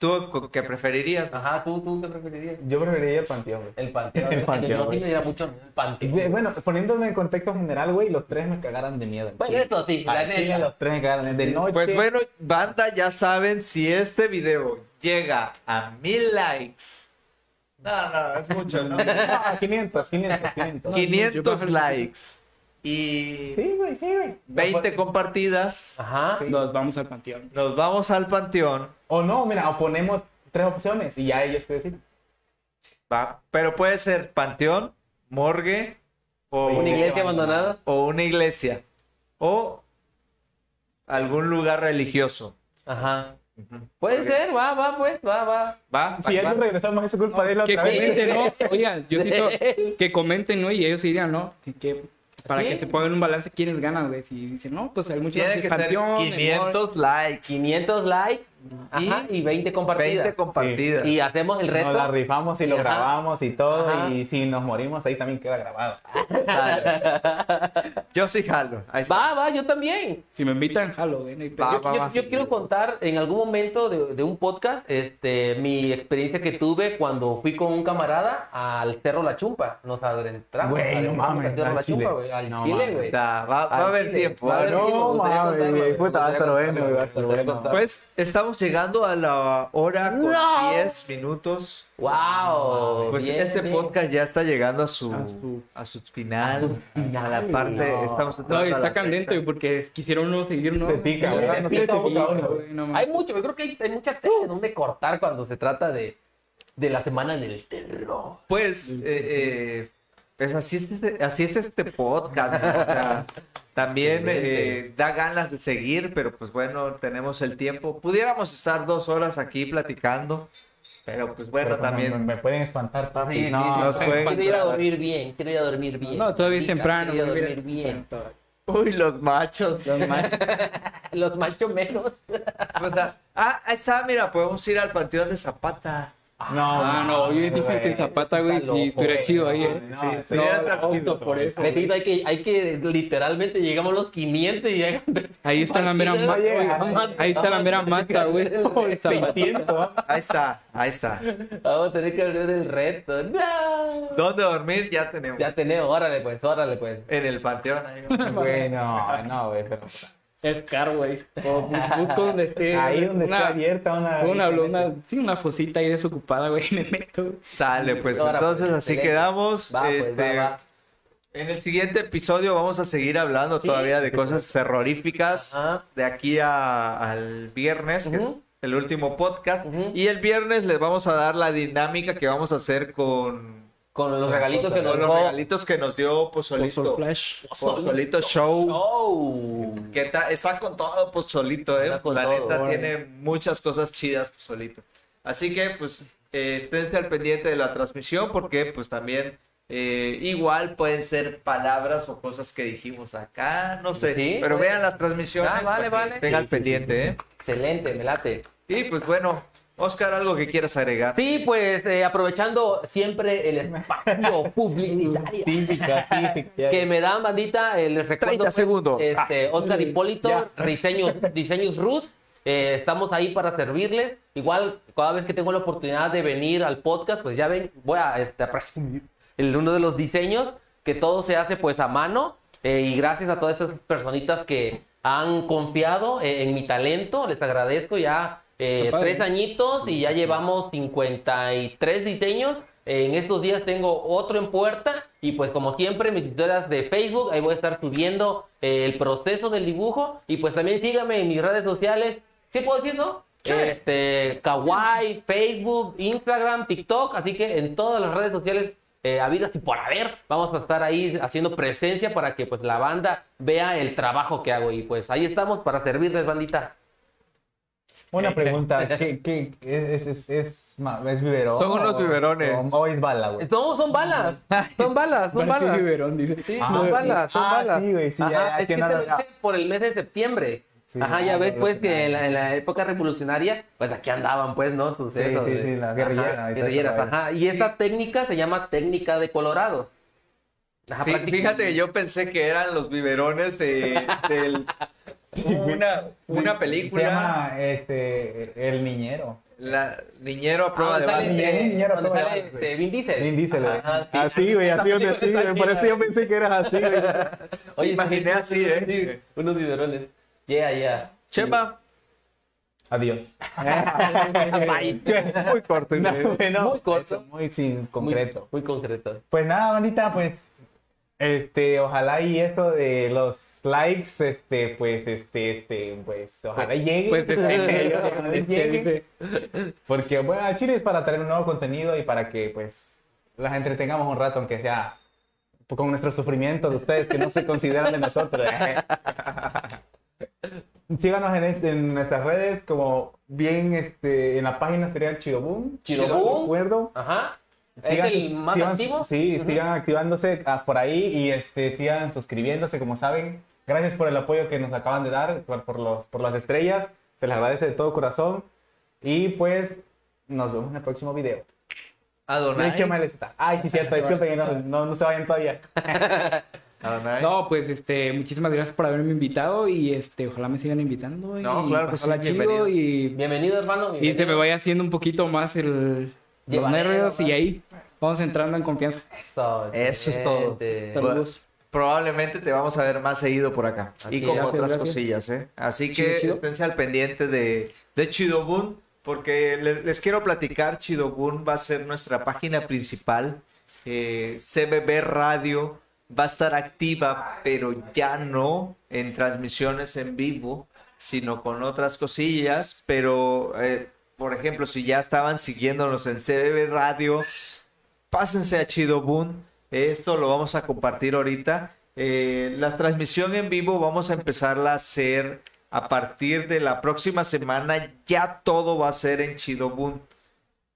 ¿Tú qué preferirías? Ajá, ¿tú, tú qué preferirías? Yo preferiría el panteón, güey. El panteón. El El panteón, No me diría mucho el panteón. Bueno, poniéndome en contexto general, güey, los tres me cagaran de miedo. en Bueno, Chile. eso sí, la neta. los tres me cagaran de noche. Pues bueno, banda, ya saben, si este video llega a mil likes. No, no, es mucho, ¿no? Ah, 500, 500, 500. 500 likes y Sí, güey, sí, güey. 20 compartidas, Ajá. Nos vamos al panteón. nos vamos al panteón. O no, mira, o ponemos tres opciones y ya ellos que decir. Va, pero puede ser panteón, morgue o Una iglesia abandonada. o una iglesia o algún lugar religioso. Ajá. Puede ser, va, va, pues, va, va. ¿Va? Si ellos regresamos, es culpa de él Que otra vez. comenten, ¿no? Oigan, yo siento que comenten, ¿no? Y ellos dirían, ¿no? Que, que- para Sí. que se pongan un balance quiénes ganan, güey. Si dicen, no, pues hay muchos Tiene que ser panteón, el 500 likes, 500 likes ajá, y, 20 compartidas. 20 compartidas. Y hacemos el reto. Nos la rifamos y lo Ajá. grabamos y todo. Ajá. Y si nos morimos, ahí también queda grabado. Yo sí jalo. Va, va, yo también. Si me invitan, jalo. Va, yo, va, yo- va, yo sí. quiero contar en algún momento de, de un podcast este, mi experiencia que tuve cuando fui con un camarada al Cerro La Chumpa. Nos adentramos. Güey, no mames, al Cerro La Chile. Chumpa, güey. Al No Chile, güey. Va, va a haber tiempo. No mames, puta, va a estar bueno. Pues estamos llegando a la hora con No. 10 minutos. Wow. Pues bien, este bien. podcast ya está llegando a su, A su- a su final. A su final, A la parte. no. Estamos No, está candente, porque quisieron no seguir, ¿no? Se pica, Hay mucho, yo creo que hay, hay mucha tela donde cortar cuando se trata de, de la semana del terror. Pues, eh, eh, pues así es, este, así es este podcast. ¿no? O sea, también eh, da ganas de seguir, pero pues bueno, tenemos el tiempo. Pudiéramos estar dos horas aquí platicando, pero pues bueno, Pero como también. Me, me pueden espantar, papi. Sí, sí, no, los pueden- Quiero ir a dormir bien, quiero ir a dormir bien. No, todavía es temprano. Quiero dormir bien. temprano. Uy, los machos. Los machos. Los machos menos. O sea, ah, ahí está, mira, podemos ir al Panteón de Zapata. No, Ah, no, hoy dicen que en güey. Zapata, güey, loco, estuviera güey. chido ahí, ¿eh? No, Sí, sí, no, por eso. Repito, hay que, hay que literalmente llegamos a los 500 y llegan. Ahí está la mera mata. oye, Ahí está la mera mata, güey. Zapata. 600. Ahí está, ahí está. Vamos a tener que abrir el reto. ¡No! ¿Dónde dormir? Ya tenemos. Ya tenemos, órale pues, órale pues. En el Panteón. ahí. Bueno, no, güey. pero- Es güey. O bu- Busco donde esté. Ahí donde una, está abierta una. Una, una, sí, una fosita ahí desocupada, güey, me meto. Sale, pues Ahora, entonces pues, así quedamos. Va, pues, Este, va, va. En el siguiente episodio vamos a seguir hablando Sí. todavía de cosas terroríficas Ajá. de aquí a- al viernes, que es el último podcast. Y el viernes les vamos a dar la dinámica que vamos a hacer con, Con los regalitos que nos con los dio. regalitos que nos dio Pozol Pozolito. Flash. Pozolito Show. Oh. Que ta- está con todo Pozolito, eh. Está con La todo, neta tiene muchas cosas chidas Pozolito. Así que pues eh, esténse al pendiente de la transmisión porque pues también eh, igual pueden ser palabras o cosas que dijimos acá, no sé. Sí, pero vean las transmisiones Ah, vale, para que vale. estén Sí, al sí, pendiente, ¿eh? Excelente, me late. Y pues bueno, Oscar, algo que quieras agregar. Sí, pues eh, aprovechando siempre el espacio publicitario Típica, típica. que me dan, bandita, eh, les recuerdo. 30 pues, segundos. Este, Oscar Hipólito, Ya. diseños, diseños Rus. eh, estamos ahí para servirles. Igual, cada vez que tengo la oportunidad de venir al podcast, pues ya ven, voy a, este, a presumir el, uno de los diseños, que todo se hace pues a mano. eh, y gracias a todas esas personitas que han confiado eh, en mi talento, les agradezco ya eh, tres añitos y ya llevamos 53 diseños. En estos días tengo otro en puerta y pues como siempre mis historias de Facebook, ahí voy a estar subiendo eh, el proceso del dibujo y pues también síganme en mis redes sociales. ¿Sí puedo decir, no? Este, Kawaii, Facebook, Instagram, TikTok, así que en todas las redes sociales eh, habidas y por haber, vamos a estar ahí haciendo presencia para que pues la banda vea el trabajo que hago y pues ahí estamos para servirles, bandita. Una pregunta, ¿qué, qué es, es, es, es biberón? Son unos biberones. O, o es bala, güey. No, son balas. Son balas, son balas. biberón, dice. Sí, Ah, son balas, son Ah, balas. sí, güey, sí, ya- Ajá, ya es que se vence por el mes de septiembre. Sí, Ajá, ya ves pues que en la, en la época revolucionaria, pues aquí andaban pues, ¿no? Sucesos. Sí, sí, sí, la Ajá, guerrillera, guerrilleras, vaina. ajá. Y esta técnica se llama técnica de Colorado. Ajá, Fíjate que yo pensé que eran los biberones de, del, una, una película. Se llama este, El Niñero. La Niñero a Ah, prueba donde de sale, bala. Niñero, todo sale, de- este, Vin Diesel. Vin Diesel, güey. Ajá, sí. Así, güey, así donde así, güey. Por eso yo pensé que eras así, güey. Oye, Imaginé sí, así, ¿eh? sí, unos biberones. Yeah, yeah. Chema. Adiós. Bye. Muy corto. No, Muy corto. Muy sin concreto. Muy, muy concreto. Pues nada, bandita, pues este, ojalá y esto de los likes, este, pues, este, este, pues, ojalá llegue. Pues. Ojalá Este, llegue. Porque, bueno, a Chile es para traer un nuevo contenido y para que, pues, las entretengamos un rato, aunque sea con nuestro sufrimiento de ustedes que no se consideran de nosotros. Síganos en, este- en nuestras redes, como bien este, en la página sería Chidoboom. Chidoboom. recuerdo. Ajá. Sigan- ¿Es el más sigan- activo? Sí, sigan activándose ah, por ahí y este, sigan suscribiéndose, como saben. Gracias por el apoyo que nos acaban de dar, por, por los, por las estrellas. Se les agradece de todo corazón. Y pues, nos vemos en el próximo video. Adonai. De hecho, Mel está. Ay, sí, cierto, disculpen, que no, no, no se vayan todavía. Adonai. No, pues este, muchísimas gracias por haberme invitado y este, ojalá me sigan invitando. No, y claro que pasarla sí, chido bienvenido. y, Bienvenido, hermano. y se bienvenido. me vaya haciendo un poquito más el, los Llevadero, nervios y ahí vamos entrando en confianza. Eso, Eso es todo. Saludos. Probablemente te vamos a ver más seguido por acá. Así y con otras gracias. cosillas, ¿eh? Así Chido, que chido. esténse al pendiente de, de Chidobun, porque les, les quiero platicar, Chidobun va a ser nuestra página principal. Eh, CBB Radio va a estar activa, pero ya no en transmisiones en vivo, sino con otras cosillas. Pero, eh, por ejemplo, si ya estaban siguiéndonos en CBB Radio, pásense a Chidobun. Esto lo vamos a compartir ahorita. Eh, la transmisión en vivo vamos a empezarla a hacer a partir de la próxima semana. Ya todo va a ser en Chidobun.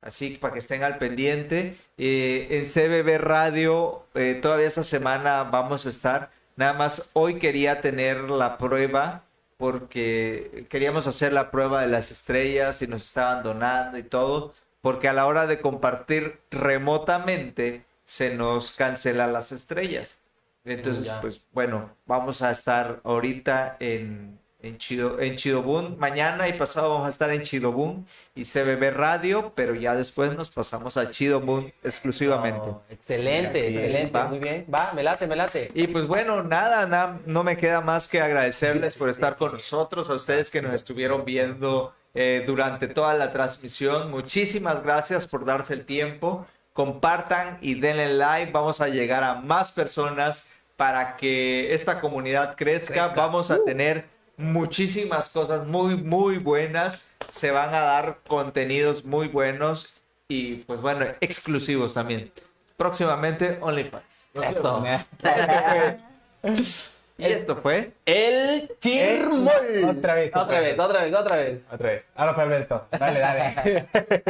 Así que para que estén al pendiente. Eh, en CBB Radio, eh, todavía esta semana vamos a estar. Nada más hoy quería tener la prueba porque queríamos hacer la prueba de las estrellas y nos estaban donando y todo. Porque a la hora de compartir remotamente se nos cancelan las estrellas. Entonces, Ya. pues bueno, vamos a estar ahorita en, en, Chido, en Chidobun. Mañana y pasado vamos a estar en Chidobun y CBB Radio, pero ya después nos pasamos a Chidobun exclusivamente. Oh, excelente, excelente. va. Muy bien. Va, me late, me late. Y pues bueno, nada, nada, no me queda más que agradecerles por estar con nosotros, a ustedes que nos estuvieron viendo eh, durante toda la transmisión. Muchísimas gracias por darse el tiempo. Compartan y denle like. Vamos a llegar a más personas para que esta comunidad crezca. Crezca. Vamos a tener muchísimas cosas muy, muy buenas. Se van a dar contenidos muy buenos y pues bueno, exclusivos también. Próximamente OnlyFans. Eso. Y esto fue El chirmol. Otra vez, Otra otra vez, vez. otra vez, otra vez. Otra vez. Ahora Alberto. Dale, dale.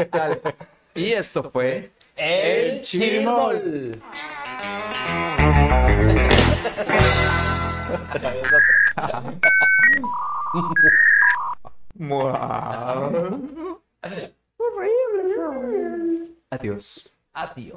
Dale. Y esto fue El chirmol. Adiós. Adiós.